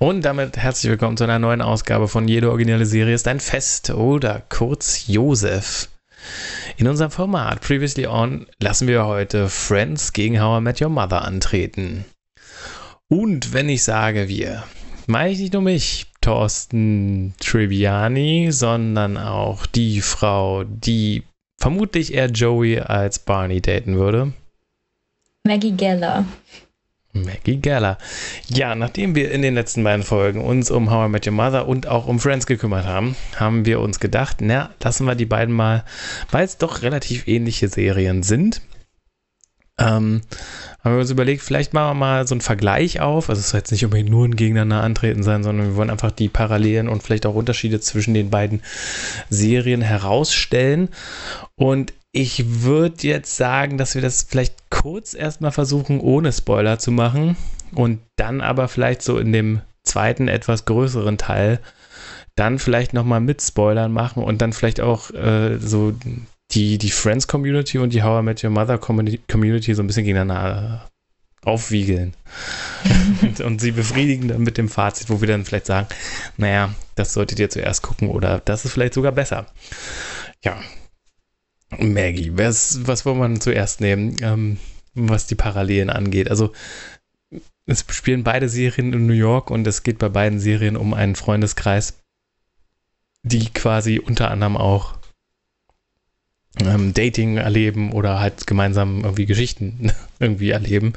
Und damit herzlich willkommen zu einer neuen Ausgabe von Jede originale Serie ist ein Fest oder kurz Josef. In unserem Format Previously On lassen wir heute Friends gegen How I Met Your Mother antreten. Und wenn ich sage wir, meine ich nicht nur mich, Thorsten Triviani, sondern auch die Frau, die vermutlich eher Joey als Barney daten würde. Maggie Geller. Maggie Geller. Ja, nachdem wir in den letzten beiden Folgen uns um How I Met Your Mother und auch um Friends gekümmert haben, haben wir uns gedacht, na, lassen wir die beiden mal, weil es doch relativ ähnliche Serien sind. Ähm, haben wir uns überlegt, vielleicht machen wir mal so einen Vergleich auf. Also es soll jetzt nicht unbedingt nur ein Gegeneinander antreten sein, sondern wir wollen einfach die Parallelen und vielleicht auch Unterschiede zwischen den beiden Serien herausstellen. Und ich würde jetzt sagen, dass wir das vielleicht kurz erstmal versuchen, ohne Spoiler zu machen und dann aber vielleicht so in dem zweiten, etwas größeren Teil dann vielleicht nochmal mit Spoilern machen und dann vielleicht auch äh, so die, die Friends-Community und die How I Met Your Mother Community so ein bisschen gegeneinander aufwiegeln und, und, sie befriedigen dann mit dem Fazit, wo wir dann vielleicht sagen, naja, das solltet ihr zuerst gucken oder das ist vielleicht sogar besser. Ja, Maggie, was, was wollen wir zuerst nehmen, ähm, was die Parallelen angeht? Also, es spielen beide Serien in New York und es geht bei beiden Serien um einen Freundeskreis, die quasi unter anderem auch ähm, Dating erleben oder halt gemeinsam irgendwie Geschichten irgendwie erleben.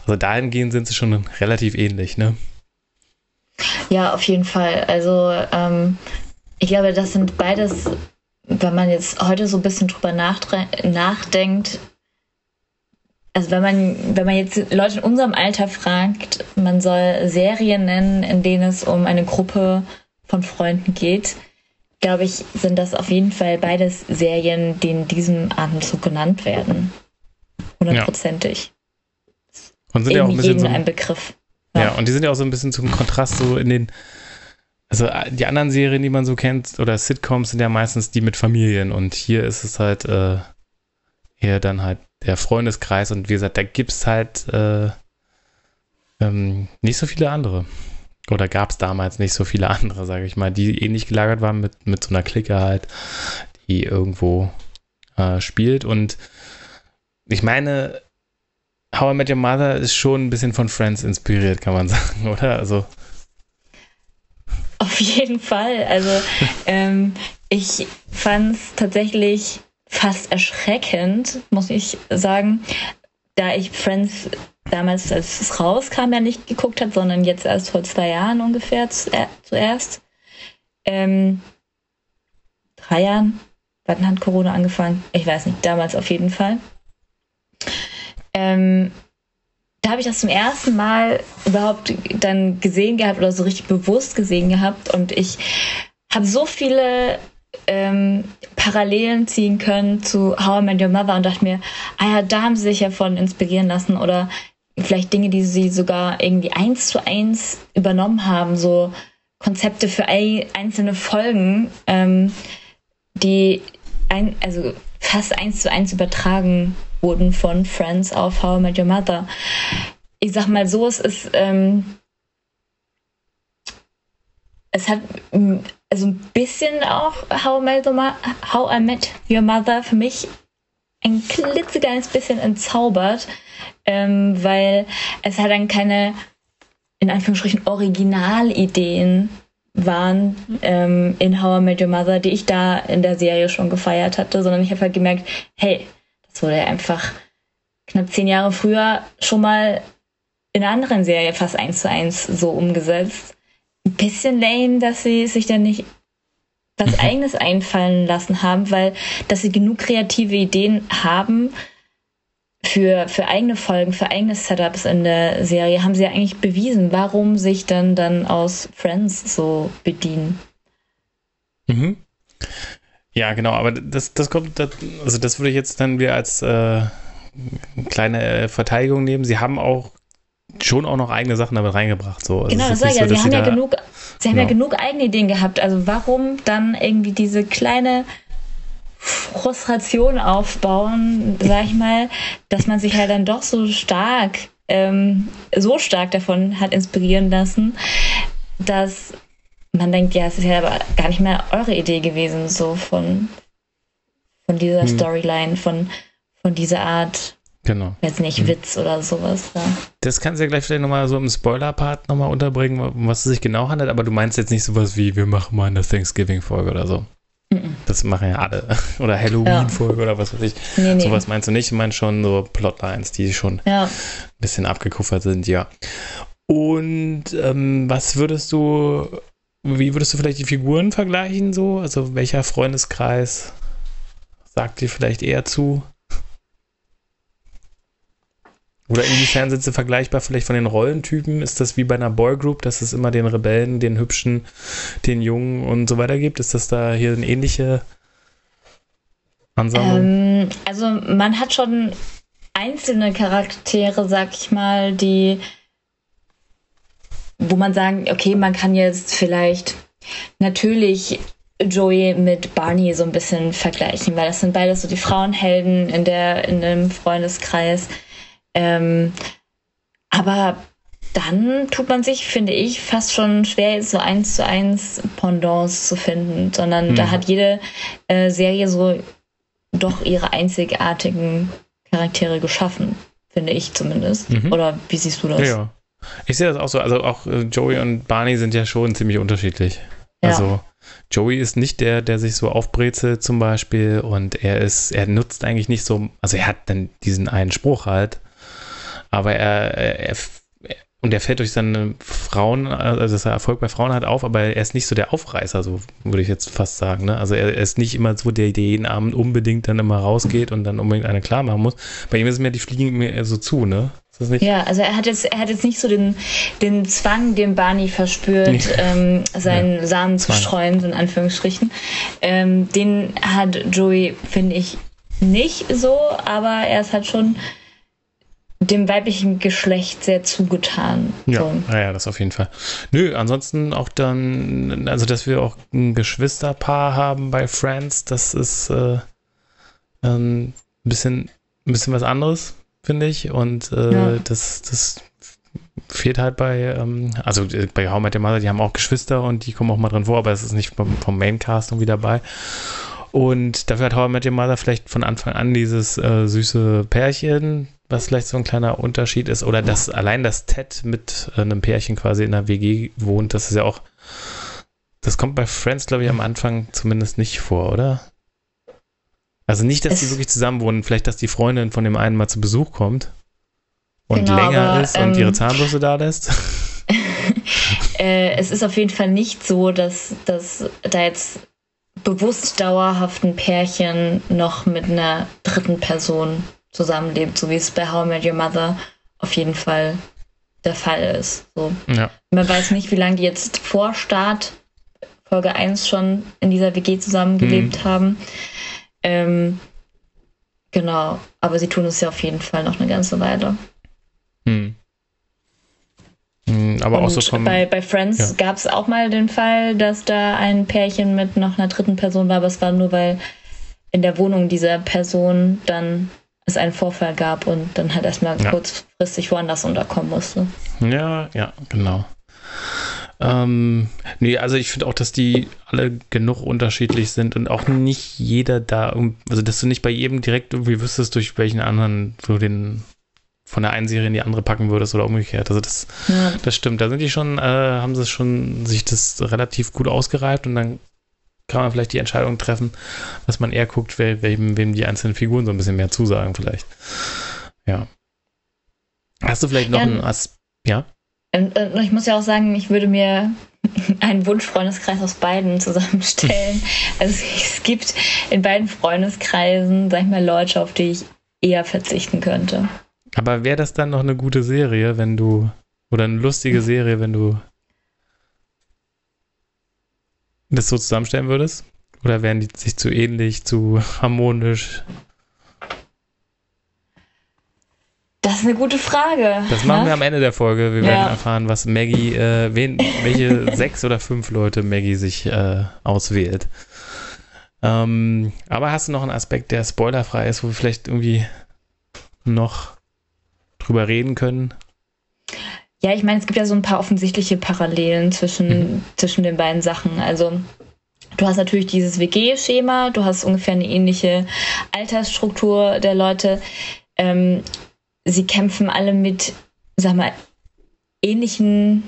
Also dahingehend sind sie schon relativ ähnlich, ne? Ja, auf jeden Fall. Also ähm, ich glaube, das sind beides wenn man jetzt heute so ein bisschen drüber nachdenkt, also wenn man, wenn man jetzt Leute in unserem Alter fragt, man soll Serien nennen, in denen es um eine Gruppe von Freunden geht, glaube ich, sind das auf jeden Fall beides Serien, die in diesem Atemzug genannt werden. Hundertprozentig. Ja. Und sind ja auch ein bisschen so ein Begriff. Ja. ja, und die sind ja auch so ein bisschen zum Kontrast so in den also äh, die anderen Serien, die man so kennt, oder Sitcoms sind ja meistens die mit Familien und hier ist es halt äh, eher dann halt der Freundeskreis und wie gesagt, da gibt es halt äh, ähm, nicht so viele andere. Oder gab es damals nicht so viele andere, sage ich mal, die ähnlich gelagert waren mit, mit so einer Clique halt, die irgendwo äh, spielt. Und ich meine, How I Met Your Mother ist schon ein bisschen von Friends inspiriert, kann man sagen, oder? Also auf jeden Fall. Also ähm, ich fand es tatsächlich fast erschreckend, muss ich sagen, da ich Friends damals, als es rauskam, ja nicht geguckt habe, sondern jetzt erst vor zwei Jahren ungefähr zuerst. Ähm, drei Jahren? Wann hat Corona angefangen? Ich weiß nicht, damals auf jeden Fall. Ähm, da habe ich das zum ersten Mal überhaupt dann gesehen gehabt oder so richtig bewusst gesehen gehabt. Und ich habe so viele ähm, Parallelen ziehen können zu How I Met Your Mother und dachte mir, ah ja, da haben sie sich ja von inspirieren lassen oder vielleicht Dinge, die sie sogar irgendwie eins zu eins übernommen haben, so Konzepte für einzelne Folgen, ähm, die ein, also fast eins zu eins übertragen wurden von Friends auf How I Met Your Mother. Ich sag mal so, es ist, ähm, es hat also ein bisschen auch How I, Met, How I Met Your Mother für mich ein klitzekleines bisschen entzaubert, ähm, weil es halt dann keine, in Anführungsstrichen, Originalideen waren ähm, in How I Met Your Mother, die ich da in der Serie schon gefeiert hatte, sondern ich habe halt gemerkt, hey, das wurde einfach knapp zehn Jahre früher schon mal in einer anderen Serie fast eins zu eins so umgesetzt. Ein bisschen lame, dass sie sich dann nicht was mhm. eigenes einfallen lassen haben, weil dass sie genug kreative Ideen haben für, für eigene Folgen, für eigene Setups in der Serie, haben sie ja eigentlich bewiesen, warum sich dann dann aus Friends so bedienen. Mhm. Ja, genau, aber das, das kommt, also das würde ich jetzt dann wieder als äh, kleine äh, Verteidigung nehmen. Sie haben auch schon auch noch eigene Sachen damit reingebracht. So. Also genau, das sage ich ja. Sie haben ja genug, sie haben ja genau. genug eigene Ideen gehabt. Also warum dann irgendwie diese kleine Frustration aufbauen, sag ich mal, dass man sich halt dann doch so stark ähm, so stark davon hat inspirieren lassen, dass man denkt, ja, es ist ja aber gar nicht mehr eure Idee gewesen, so von, von dieser hm. Storyline, von, von dieser Art Genau. Jetzt nicht mhm. Witz oder sowas. Ja. Das kannst du ja gleich vielleicht nochmal so im Spoiler-Part nochmal unterbringen, um was es sich genau handelt, aber du meinst jetzt nicht sowas wie, wir machen mal eine Thanksgiving-Folge oder so. Mhm. Das machen ja alle. Oder Halloween-Folge ja. oder was weiß ich. Nee, nee. Sowas meinst du nicht, du meinst schon so Plotlines, die schon ja. ein bisschen abgekuffert sind, ja. Und ähm, was würdest du, wie würdest du vielleicht die Figuren vergleichen so? Also welcher Freundeskreis sagt dir vielleicht eher zu? Oder inwiefern sind sie vergleichbar vielleicht von den Rollentypen? Ist das wie bei einer Boygroup, dass es immer den Rebellen, den Hübschen, den Jungen und so weiter gibt? Ist das da hier eine ähnliche Ansammlung? Ähm, also man hat schon einzelne Charaktere, sag ich mal, die, wo man sagen, okay, man kann jetzt vielleicht natürlich Joey mit Barney so ein bisschen vergleichen, weil das sind beides so die Frauenhelden in der in dem Freundeskreis. Ähm, aber dann tut man sich, finde ich, fast schon schwer, so eins zu eins Pendants zu finden, sondern mhm. da hat jede äh, Serie so doch ihre einzigartigen Charaktere geschaffen, finde ich zumindest. Mhm. Oder wie siehst du das? Ja, ja. Ich sehe das auch so. Also auch äh, Joey und Barney sind ja schon ziemlich unterschiedlich. Ja. Also Joey ist nicht der, der sich so aufbrezelt zum Beispiel und er ist, er nutzt eigentlich nicht so, also er hat dann diesen einen Spruch halt, aber er, er, und er fällt durch seine Frauen, also dass er Erfolg bei Frauen hat, auf, aber er ist nicht so der Aufreißer, so würde ich jetzt fast sagen. Ne? Also er, ist nicht immer so der, der jeden Abend unbedingt dann immer rausgeht und dann unbedingt eine klar machen muss. Bei ihm ist es mehr, die fliegen mir so zu, ne? Ja, also er hat jetzt, er hat jetzt nicht so den, den Zwang, den Barney verspürt, nee. ähm, seinen ja. Samen zu streuen, so in Anführungsstrichen. Ähm, den hat Joey, finde ich, nicht so, aber er ist halt schon dem weiblichen Geschlecht sehr zugetan. Ja, so. ja, das auf jeden Fall. Nö, ansonsten auch dann, also dass wir auch ein Geschwisterpaar haben bei Friends, das ist äh, ein bisschen, ein bisschen was anderes, finde ich. Und äh, ja. das, das fehlt halt bei, ähm, also äh, bei How Met Your Mother, die haben auch Geschwister und die kommen auch mal drin vor, aber es ist nicht vom, vom Maincast irgendwie dabei. Und dafür hat How I Met Your Mother vielleicht von Anfang an dieses äh, süße Pärchen, was vielleicht so ein kleiner Unterschied ist. Oder dass allein das Ted mit äh, einem Pärchen quasi in einer WG wohnt, das ist ja auch, das kommt bei Friends, glaube ich, am Anfang zumindest nicht vor, oder? Also nicht, dass es die wirklich zusammen wohnen, vielleicht, dass die Freundin von dem einen mal zu Besuch kommt und genau, länger aber, ist und ähm, ihre Zahnbürste da lässt. äh, es ist auf jeden Fall nicht so, dass, dass da jetzt bewusst dauerhaften Pärchen noch mit einer dritten Person zusammenlebt, so wie es bei How I Met Your Mother auf jeden Fall der Fall ist. So. Ja. Man weiß nicht, wie lange die jetzt vor Start Folge 1 schon in dieser WG zusammengelebt mhm. haben. Ähm, genau, aber sie tun es ja auf jeden Fall noch eine ganze Weile. Mhm. Hm, aber und auch so vom, bei, bei Friends ja. gab es auch mal den Fall, dass da ein Pärchen mit noch einer dritten Person war, aber es war nur, weil in der Wohnung dieser Person dann es einen Vorfall gab und dann halt erstmal ja. kurzfristig woanders unterkommen musste. Ja, ja, genau. Ähm, nee, also ich finde auch, dass die alle genug unterschiedlich sind und auch nicht jeder da, also dass du nicht bei jedem direkt irgendwie wüsstest, durch welchen anderen du den von der einen Serie in die andere packen würdest oder umgekehrt. Also das, ja. das stimmt. Da sind die schon, äh, haben sie schon sich das relativ gut ausgereift und dann kann man vielleicht die Entscheidung treffen, dass man eher guckt, wer, wem, wem die einzelnen Figuren so ein bisschen mehr zusagen, vielleicht. Ja. Hast du vielleicht noch ja, einen As Ja? Ich muss ja auch sagen, ich würde mir einen Wunschfreundeskreis aus beiden zusammenstellen. also es gibt in beiden Freundeskreisen, sag ich mal, Leute, auf die ich eher verzichten könnte. Aber wäre das dann noch eine gute Serie, wenn du, oder eine lustige Serie, wenn du das so zusammenstellen würdest? Oder wären die sich zu ähnlich, zu harmonisch? Das ist eine gute Frage. Das machen ne? wir am Ende der Folge. Wir ja. werden erfahren, was Maggie, äh, wen, welche sechs oder fünf Leute Maggie sich äh, auswählt. Ähm, aber hast du noch einen Aspekt, der spoilerfrei ist, wo wir vielleicht irgendwie noch drüber reden können? Ja, ich meine, es gibt ja so ein paar offensichtliche Parallelen zwischen, mhm. zwischen den beiden Sachen. Also du hast natürlich dieses WG-Schema, du hast ungefähr eine ähnliche Altersstruktur der Leute. Ähm, sie kämpfen alle mit, sag mal, ähnlichen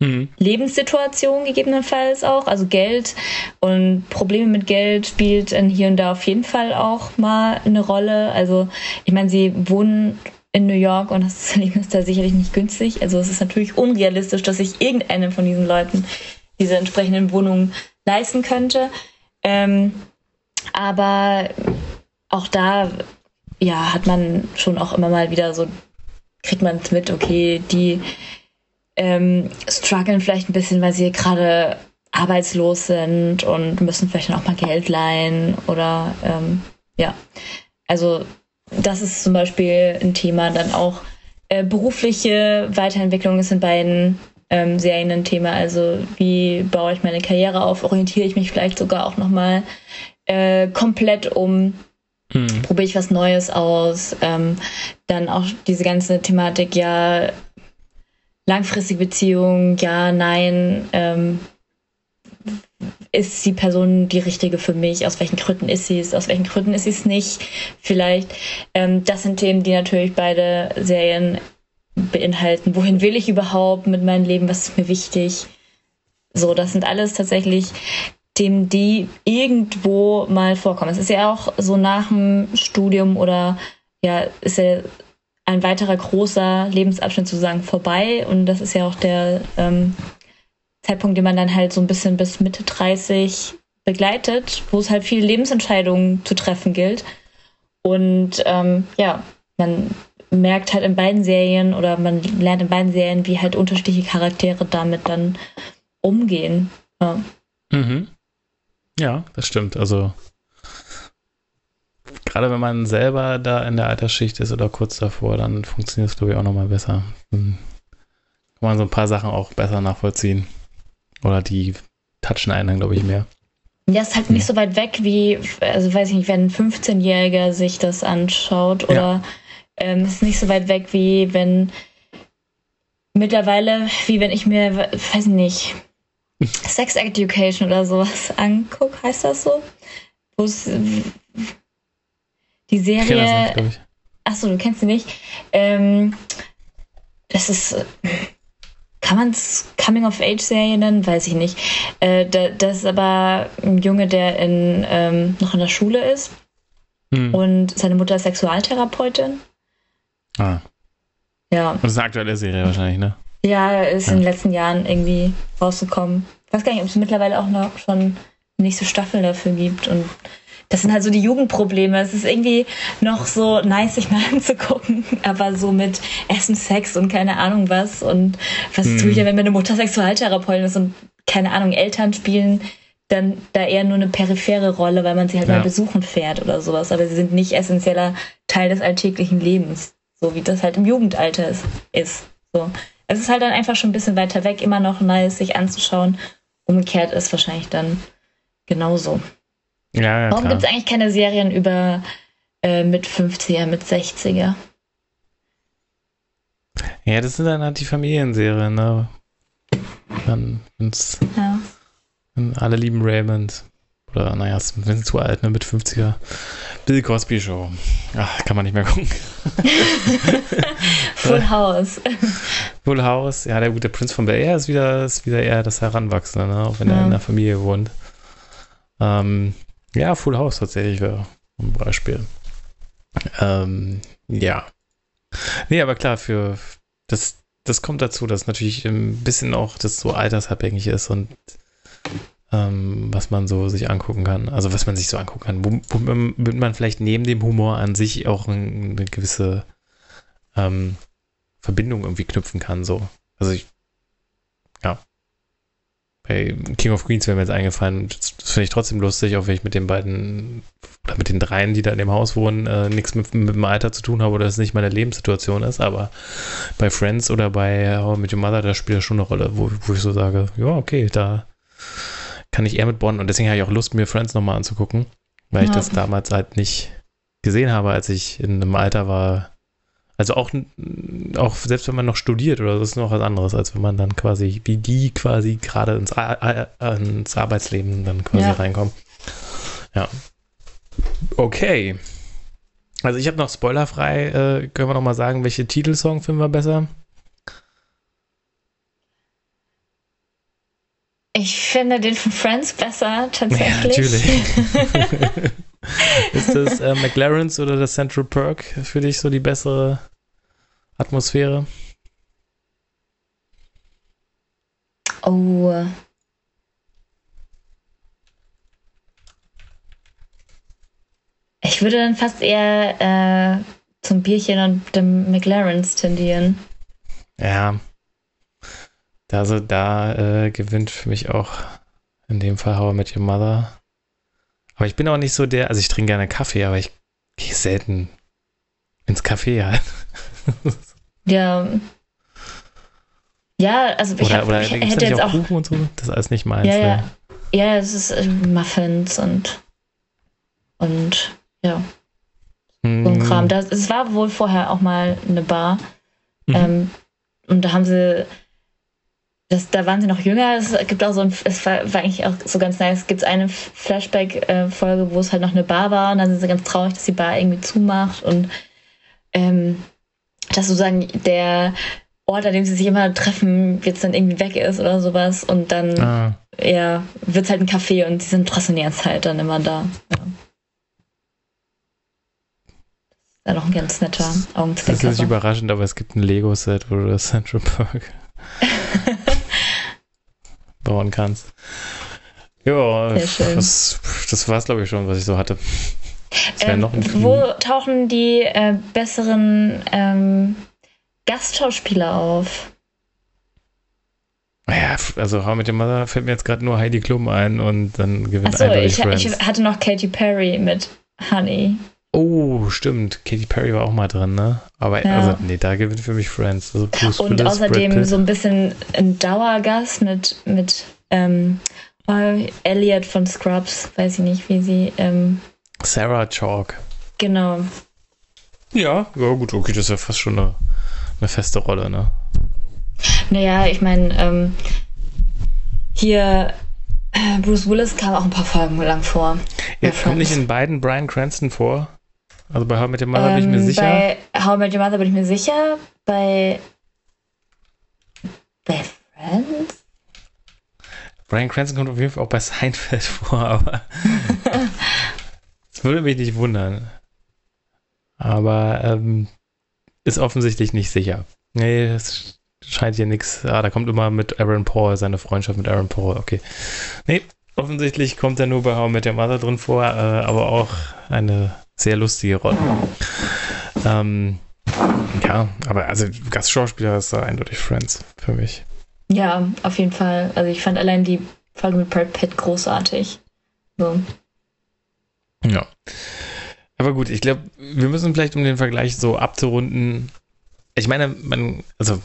mhm. Lebenssituationen gegebenenfalls auch. Also Geld und Probleme mit Geld spielt hier und da auf jeden Fall auch mal eine Rolle. Also ich meine, sie wohnen in New York und das Leben ist da sicherlich nicht günstig. Also es ist natürlich unrealistisch, dass sich irgendeine von diesen Leuten diese entsprechenden Wohnungen leisten könnte. Ähm, aber auch da, ja, hat man schon auch immer mal wieder so, kriegt man es mit, okay, die ähm, strugglen vielleicht ein bisschen, weil sie gerade arbeitslos sind und müssen vielleicht dann auch mal Geld leihen oder ähm, ja. Also das ist zum Beispiel ein Thema. Dann auch äh, berufliche Weiterentwicklung ist in beiden ähm, Serien ein Thema. Also wie baue ich meine Karriere auf? Orientiere ich mich vielleicht sogar auch nochmal äh, komplett um? Hm. Probiere ich was Neues aus? Ähm, dann auch diese ganze Thematik, ja, langfristige Beziehung, ja, nein, ähm, ist die Person die richtige für mich? Aus welchen Gründen ist sie es? Aus welchen Gründen ist sie es nicht? Vielleicht. Ähm, das sind Themen, die natürlich beide Serien beinhalten. Wohin will ich überhaupt mit meinem Leben? Was ist mir wichtig? So, das sind alles tatsächlich Themen, die irgendwo mal vorkommen. Es ist ja auch so nach dem Studium oder ja, ist ja ein weiterer großer Lebensabschnitt sozusagen vorbei und das ist ja auch der ähm, Zeitpunkt, den man dann halt so ein bisschen bis Mitte 30 begleitet, wo es halt viele Lebensentscheidungen zu treffen gilt. Und ähm, ja, man merkt halt in beiden Serien oder man lernt in beiden Serien, wie halt unterschiedliche Charaktere damit dann umgehen. Ja, mhm. Ja das stimmt. Also gerade wenn man selber da in der Altersschicht ist oder kurz davor, dann funktioniert es, glaube ich, auch nochmal besser. Dann kann man so ein paar Sachen auch besser nachvollziehen. Oder die touchen einen dann, glaube ich, mehr. Ja, ist halt nicht so weit weg wie, also weiß ich nicht, wenn ein 15-Jähriger sich das anschaut oder ja. ähm, ist nicht so weit weg wie wenn mittlerweile, wie wenn ich mir, weiß ich nicht, Sex Education oder sowas angucke, heißt das so? Wo es die Serie. Ich nicht, Achso, du kennst sie nicht. Ähm, das ist kann man es Coming-of-Age-Serie nennen? Weiß ich nicht. Äh, da, das ist aber ein Junge, der in, ähm, noch in der Schule ist. Hm. Und seine Mutter ist Sexualtherapeutin. Ah. Ja. Und das ist eine aktuelle Serie wahrscheinlich, ne? Ja, ist ja. in den letzten Jahren irgendwie rausgekommen. Ich weiß gar nicht, ob es mittlerweile auch noch schon eine nächste Staffel dafür gibt. Und das sind halt so die Jugendprobleme. Es ist irgendwie noch so nice, sich mal anzugucken, aber so mit Essen, Sex und keine Ahnung was. Und was hm. tue ich denn, wenn meine Mutter Sexualtherapeutin ist und keine Ahnung, Eltern spielen dann da eher nur eine periphere Rolle, weil man sie halt ja. mal besuchen fährt oder sowas. Aber sie sind nicht essentieller Teil des alltäglichen Lebens, so wie das halt im Jugendalter ist. ist. So. Es ist halt dann einfach schon ein bisschen weiter weg, immer noch nice, sich anzuschauen. Umgekehrt ist wahrscheinlich dann genauso. Ja, ja, Warum gibt es eigentlich keine Serien über äh, mit 50er, mit 60er? Ja, das sind dann halt die Familienserien, ne? Dann, wenn's, ja. wenn alle lieben Raymond. Oder, naja, wenn sie zu alt, ne? Mit 50er. Bill Cosby Show. Ach, kann man nicht mehr gucken. Full House. Full House. Ja, der gute Prinz von Bel Air ist wieder, ist wieder eher das Heranwachsende, ne? Auch wenn ja. er in der Familie wohnt. Ähm, ja, Full House tatsächlich wäre ein Beispiel. Ähm, ja. Nee, aber klar, für das, das kommt dazu, dass natürlich ein bisschen auch das so altersabhängig ist und ähm, was man so sich angucken kann. Also was man sich so angucken kann, womit man vielleicht neben dem Humor an sich auch eine gewisse ähm, Verbindung irgendwie knüpfen kann. So. Also ich, ja, bei King of Queens wäre mir jetzt eingefallen, das, das finde ich trotzdem lustig, auch wenn ich mit den beiden oder mit den dreien, die da in dem Haus wohnen, äh, nichts mit, mit dem Alter zu tun habe oder es nicht meine Lebenssituation ist, aber bei Friends oder bei How mit Your Mother, da spielt das schon eine Rolle, wo, wo ich so sage, ja, okay, da kann ich eher mit bonden und deswegen habe ich auch Lust, mir Friends nochmal anzugucken, weil ja. ich das damals halt nicht gesehen habe, als ich in einem Alter war, Also auch, auch selbst wenn man noch studiert oder so, ist noch was anderes, als wenn man dann quasi, wie die quasi gerade ins, ins Arbeitsleben dann quasi ja. reinkommen. Ja. Okay. Also ich habe noch spoilerfrei, äh, können wir noch mal sagen, welche Titelsong finden wir besser? Ich finde den von Friends besser, tatsächlich. Ja, natürlich. Ist das äh, McLaren's oder das Central Perk für dich so die bessere Atmosphäre? Oh. Ich würde dann fast eher äh, zum Bierchen und dem McLaren's tendieren. Ja. Also da äh, gewinnt für mich auch in dem Fall How I Met Your Mother. Aber ich bin auch nicht so der, also ich trinke gerne Kaffee, aber ich gehe selten ins Café halt. ja. Ja, also ich, oder, hab, oder ich hätte jetzt auch Kuchen und so. Das ist alles nicht meins. Ja, ja. Ne? Ja, es ist äh, Muffins und und ja. So ein hm. Kram. Das, es war wohl vorher auch mal eine Bar. Mhm. Ähm, und da haben sie das, da waren sie noch jünger. Es gibt auch so ein, es war, war eigentlich auch so ganz nice. Es gibt eine Flashback-Folge, wo es halt noch eine Bar war und dann sind sie ganz traurig, dass die Bar irgendwie zumacht und ähm, dass sozusagen der Ort, an dem sie sich immer treffen, jetzt dann irgendwie weg ist oder sowas und dann ah. ja, wird es halt ein Café und sie sind trotzdem die ganze Zeit dann immer da. Ja. Das ist ja noch ein ganz netter Augenzwicker. Das ist nicht überraschend, aber es gibt ein Lego-Set, wo du das Central Park bauen kannst. Ja, das, das war es, glaube ich, schon, was ich so hatte. Ähm, wo tauchen die äh, besseren ähm, Gastschauspieler auf? Ja, also How mit dem Mother fällt mir jetzt gerade nur Heidi Klum ein und dann gewinnt Achso, ich, ich hatte noch Katy Perry mit Honey. Oh, stimmt. Katy Perry war auch mal drin, ne? Aber ja. also, nee, da gewinnt für mich Friends. Also Bruce Und Willis, außerdem so ein bisschen ein Dauergast mit, mit ähm, Elliot von Scrubs, weiß ich nicht, wie sie. Ähm, Sarah Chalk. Genau. Ja, ja, gut, okay, das ist ja fast schon eine, eine feste Rolle, ne? Naja, ich meine, ähm, hier äh, Bruce Willis kam auch ein paar Folgen lang vor. Ja, kommt nicht in beiden Brian Cranston vor? Also bei How Met Your Mother ähm, bin ich mir ähm, sicher. Bei How Met Your Mother bin ich mir sicher. Bei. Bei Friends? Brian Cranston kommt auf jeden Fall auch bei Seinfeld vor, aber. das würde mich nicht wundern. Aber ähm, ist offensichtlich nicht sicher. Nee, es scheint hier nichts. Ah, da kommt immer mit Aaron Paul, seine Freundschaft mit Aaron Paul. Okay. Nee, offensichtlich kommt er nur bei How Met Your Mother drin vor, äh, aber auch eine sehr lustige Rolle. Ähm, ja, aber also Gastschauspieler ist da eindeutig Friends für mich. Ja, auf jeden Fall. Also ich fand allein die Folge mit Brad Pitt großartig. So. Ja. Aber gut, ich glaube, wir müssen vielleicht, um den Vergleich so abzurunden, ich meine, man, also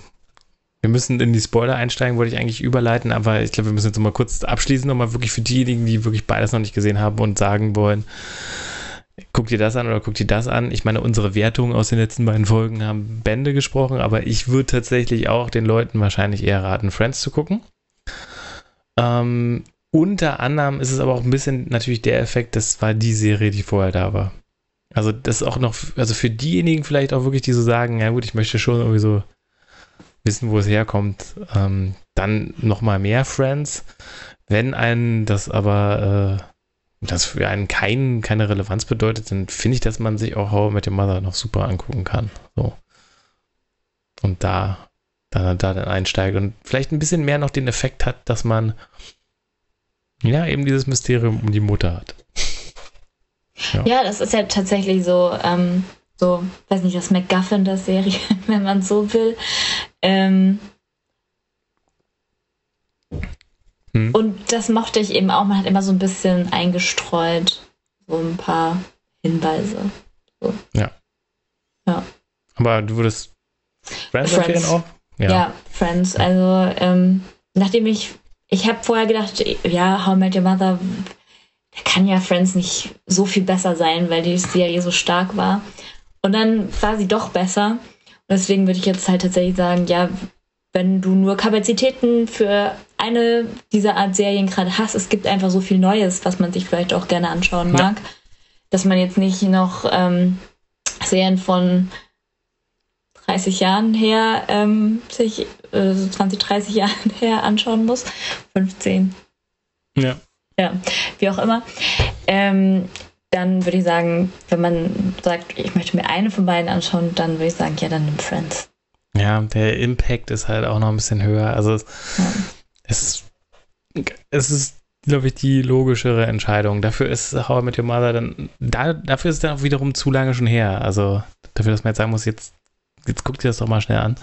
wir müssen in die Spoiler einsteigen, wollte ich eigentlich überleiten, aber ich glaube, wir müssen jetzt mal kurz abschließen, nochmal wirklich für diejenigen, die wirklich beides noch nicht gesehen haben und sagen wollen, guck dir das an oder guck dir das an. Ich meine, unsere Wertungen aus den letzten beiden Folgen haben Bände gesprochen, aber ich würde tatsächlich auch den Leuten wahrscheinlich eher raten, Friends zu gucken. Ähm, unter anderem ist es aber auch ein bisschen natürlich der Effekt, das war die Serie, die vorher da war. Also das ist auch noch, also für diejenigen vielleicht auch wirklich, die so sagen, ja gut, ich möchte schon irgendwie so wissen, wo es herkommt, ähm, dann nochmal mehr Friends. Wenn einen das aber äh, das für einen kein, keine Relevanz bedeutet, dann finde ich, dass man sich auch How mit dem Mother noch super angucken kann. So. Und da, da, da dann einsteigt und vielleicht ein bisschen mehr noch den Effekt hat, dass man ja eben dieses Mysterium um die Mutter hat. Ja, ja das ist ja tatsächlich so, ähm, so, weiß nicht, das MacGuffin der Serie, wenn man so will. Ähm, hm. Und das mochte ich eben auch. Man hat immer so ein bisschen eingestreut, so ein paar Hinweise. So. Ja. Ja. Aber du würdest Friends, Friends. empfehlen auch? Ja. ja, Friends. Also, ähm, nachdem ich, ich habe vorher gedacht, ja, How I Met Your Mother, da kann ja Friends nicht so viel besser sein, weil die Serie so stark war. Und dann war sie doch besser. Deswegen würde ich jetzt halt tatsächlich sagen, ja, wenn du nur Kapazitäten für eine dieser Art Serien gerade hast, es gibt einfach so viel Neues, was man sich vielleicht auch gerne anschauen mag, ja. dass man jetzt nicht noch ähm, Serien von 30 Jahren her ähm, sich äh, 20, 30 Jahren her anschauen muss. 15. Ja. Ja, wie auch immer. Ähm, dann würde ich sagen, wenn man sagt, ich möchte mir eine von beiden anschauen, dann würde ich sagen, ja, dann nimm Friends. Ja, der Impact ist halt auch noch ein bisschen höher. Also ja. es, es ist, glaube ich, die logischere Entscheidung. Dafür ist How I Met Your Mother dann, da, dafür ist es dann auch wiederum zu lange schon her. Also dafür, dass man jetzt sagen muss, jetzt, jetzt guckt ihr das doch mal schnell an.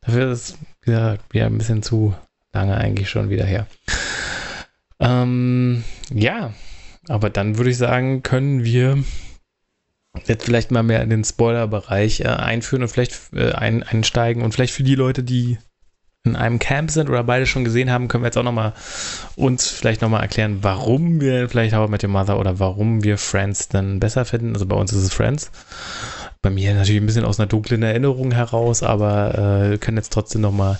Dafür ist es wieder, wieder ein bisschen zu lange eigentlich schon wieder her. Ähm, ja, aber dann würde ich sagen, können wir jetzt vielleicht mal mehr in den Spoiler-Bereich äh, einführen und vielleicht äh, ein, einsteigen. Und vielleicht für die Leute, die in einem Camp sind oder beide schon gesehen haben, können wir jetzt auch nochmal uns vielleicht nochmal erklären, warum wir vielleicht How I Met Your Mother oder warum wir Friends dann besser finden. Also bei uns ist es Friends. Bei mir natürlich ein bisschen aus einer dunklen Erinnerung heraus, aber äh, können jetzt trotzdem nochmal,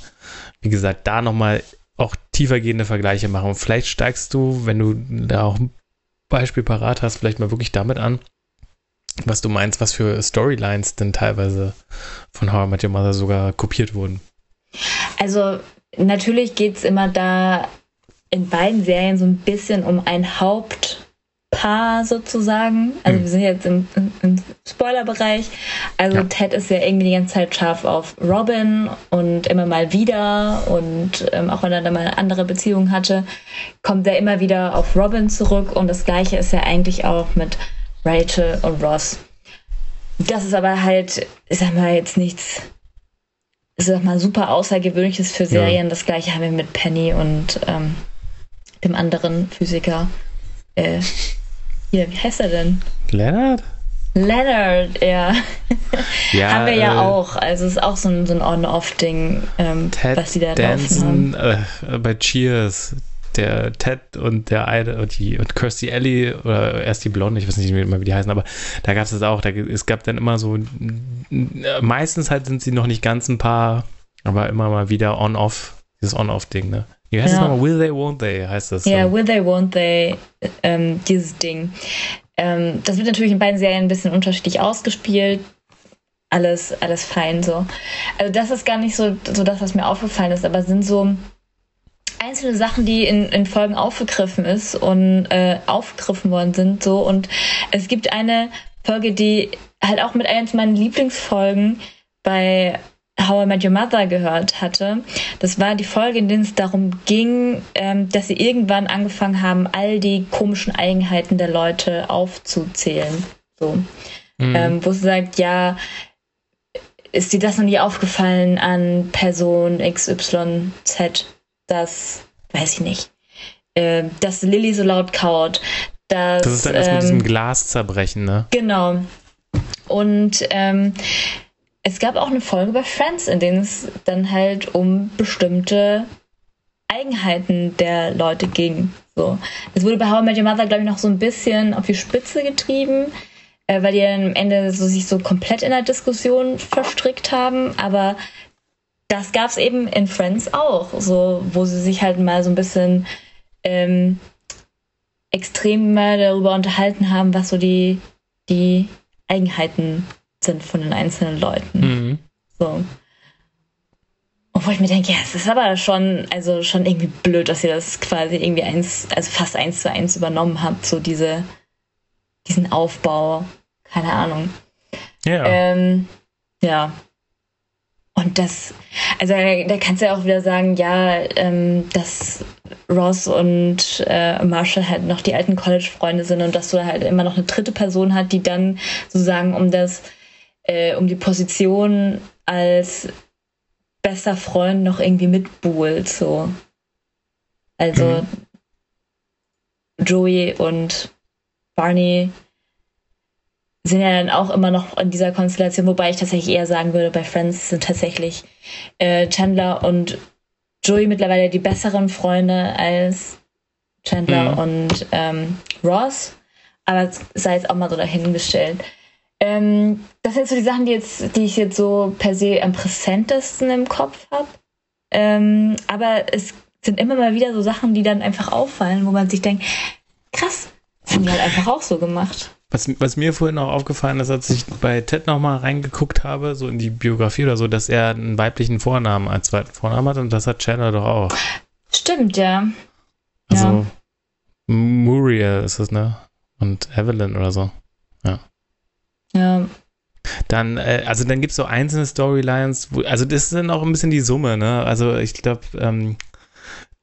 wie gesagt, da nochmal auch tiefergehende Vergleiche machen. Und vielleicht steigst du, wenn du da auch ein Beispiel parat hast, vielleicht mal wirklich damit an, was du meinst, was für Storylines denn teilweise von How I Met Your Mother sogar kopiert wurden. Also natürlich geht es immer da in beiden Serien so ein bisschen um ein Hauptpaar sozusagen. Also hm. wir sind jetzt im, im Spoilerbereich. Also ja. Ted ist ja irgendwie die ganze Zeit scharf auf Robin und immer mal wieder und ähm, auch wenn er da mal eine andere Beziehung hatte, kommt er immer wieder auf Robin zurück und das gleiche ist ja eigentlich auch mit Rachel und Ross. Das ist aber halt, ich sag mal, jetzt nichts, ich sag mal, super Außergewöhnliches für Serien. Ja. Das gleiche haben wir mit Penny und ähm, dem anderen Physiker. Äh, hier, wie heißt er denn? Leonard? Leonard, ja. ja haben wir ja äh, auch. Also es ist auch so ein, so ein On-Off-Ding, ähm, was die da Danson, laufen haben. Äh, bei Cheers, der Ted und der eine und die und Kirsty Ellie oder erst die Blonde, ich weiß nicht mehr, wie die heißen, aber da gab es das auch. Da, es gab dann immer so, meistens halt sind sie noch nicht ganz ein paar, aber immer mal wieder on-off, dieses On-Off-Ding, ne? Wie heißt ja. das nochmal? Will they, won't they, heißt das. Ja, so. will they, won't they, ähm, dieses Ding. Ähm, das wird natürlich in beiden Serien ein bisschen unterschiedlich ausgespielt. Alles, alles fein so. Also das ist gar nicht so, so das, was mir aufgefallen ist, aber sind so einzelne Sachen, die in, in Folgen aufgegriffen ist und äh, aufgegriffen worden sind. So und es gibt eine Folge, die halt auch mit eines meiner Lieblingsfolgen bei How I Met Your Mother gehört hatte. Das war die Folge, in der es darum ging, ähm, dass sie irgendwann angefangen haben, all die komischen Eigenheiten der Leute aufzuzählen. So. Mhm. Ähm, wo sie sagt, ja, ist dir das noch nie aufgefallen an Person XYZ? Dass, weiß ich nicht, äh, dass Lilly so laut kaut. Dass, das ist dann ähm, mit diesem Glas zerbrechen, ne? Genau. Und ähm, es gab auch eine Folge bei Friends, in denen es dann halt um bestimmte Eigenheiten der Leute ging. So. Es wurde bei How I Met Your Mother, glaube ich, noch so ein bisschen auf die Spitze getrieben, äh, weil die dann am Ende so, sich so komplett in der Diskussion verstrickt haben. Aber das gab es eben in Friends auch, so wo sie sich halt mal so ein bisschen ähm, extrem mal darüber unterhalten haben, was so die, die Eigenheiten sind von den einzelnen Leuten. Mhm. So. Und wo ich mir denke, ja, es ist aber schon, also schon irgendwie blöd, dass ihr das quasi irgendwie eins, also fast eins zu eins übernommen habt, so diese, diesen Aufbau. Keine Ahnung. Ja. Ähm, ja, und das, also da kannst du ja auch wieder sagen, ja, ähm, dass Ross und äh, Marshall halt noch die alten College-Freunde sind und dass du halt immer noch eine dritte Person hat, die dann sozusagen um das, äh, um die Position als bester Freund noch irgendwie mitbuhlt, so. Also mhm. Joey und Barney sind ja dann auch immer noch in dieser Konstellation, wobei ich tatsächlich eher sagen würde, bei Friends sind tatsächlich äh, Chandler und Joey mittlerweile die besseren Freunde als Chandler mhm. und ähm, Ross. Aber sei jetzt auch mal so dahingestellt. Ähm, das sind so die Sachen, die, jetzt, die ich jetzt so per se am präsentesten im Kopf habe. Ähm, aber es sind immer mal wieder so Sachen, die dann einfach auffallen, wo man sich denkt, krass, das haben die halt einfach auch so gemacht. Was, was mir vorhin auch aufgefallen ist, als ich bei Ted nochmal reingeguckt habe, so in die Biografie oder so, dass er einen weiblichen Vornamen als zweiten Vornamen hat und das hat Chandler doch auch. Stimmt, ja. Also ja. Muriel ist es, ne? Und Evelyn oder so. Ja. Ja. Dann, äh, also dann gibt es so einzelne Storylines, wo, also das ist dann auch ein bisschen die Summe, ne? Also ich glaube, ähm,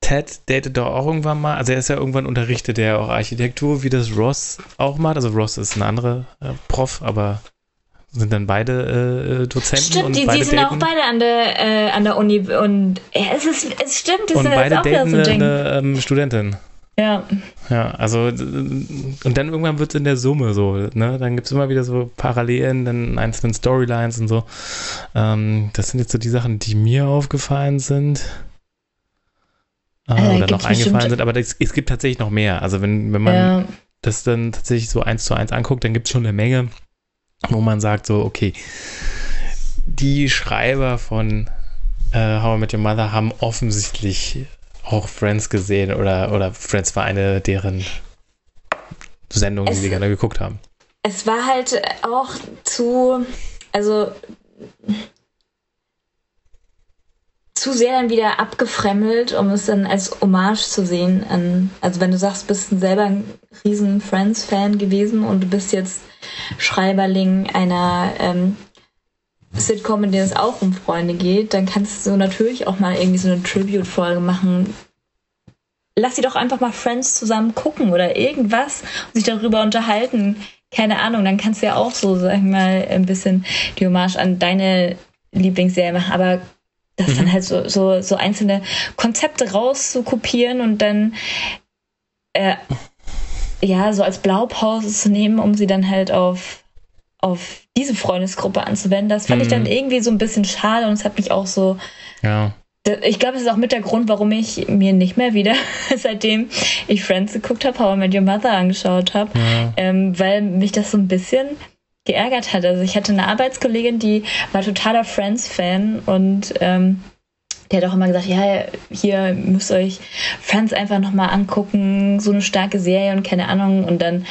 Ted datet doch auch irgendwann mal, also er ist ja irgendwann unterrichtet, er auch Architektur, wie das Ross auch macht. Also Ross ist ein anderer äh, Prof, aber sind dann beide äh, Dozenten. Stimmt, und die, beide die sind daten. auch beide an der, äh, an der Uni und ja, es, ist, es stimmt, das und beide jetzt auch daten so ein Ding. eine ähm, Studentin. Ja. Ja, also und dann irgendwann wird es in der Summe so, ne? Dann gibt es immer wieder so Parallelen in einzelnen Storylines und so. Ähm, das sind jetzt so die Sachen, die mir aufgefallen sind. Äh, Also, oder noch eingefallen sind, aber das, es gibt tatsächlich noch mehr. Also wenn, wenn man ja. das dann tatsächlich so eins zu eins anguckt, dann gibt es schon eine Menge, wo man sagt so, okay, die Schreiber von äh, How I Met Your Mother haben offensichtlich auch Friends gesehen oder, oder Friends war eine deren Sendungen, die Es- sie gerne geguckt haben. Es war halt auch zu, also zu sehr dann wieder abgefremdelt, um es dann als Hommage zu sehen. An, also wenn du sagst, du bist selber ein riesen Friends-Fan gewesen und du bist jetzt Schreiberling einer ähm, Sitcom, in der es auch um Freunde geht, dann kannst du natürlich auch mal irgendwie so eine Tribute-Folge machen. Lass sie doch einfach mal Friends zusammen gucken oder irgendwas und sich darüber unterhalten. Keine Ahnung, dann kannst du ja auch so, sag ich mal, ein bisschen die Hommage an deine Lieblingsserie machen. Aber das Mhm. dann halt so, so, so einzelne Konzepte rauszukopieren und dann äh, ja, so als Blaupause zu nehmen, um sie dann halt auf, auf diese Freundesgruppe anzuwenden, das fand ich dann Mhm. irgendwie so ein bisschen schade und es hat mich auch so Ja. ich glaube, es ist auch mit der Grund, warum ich mir nicht mehr wieder, seitdem ich Friends geguckt habe, How I Met Your Mother angeschaut habe, ja. ähm, weil mich das so ein bisschen geärgert hat. Also ich hatte eine Arbeitskollegin, die war totaler Friends-Fan und ähm, die hat auch immer gesagt, ja, hier müsst ihr euch Friends einfach nochmal angucken, so eine starke Serie und keine Ahnung. Und dann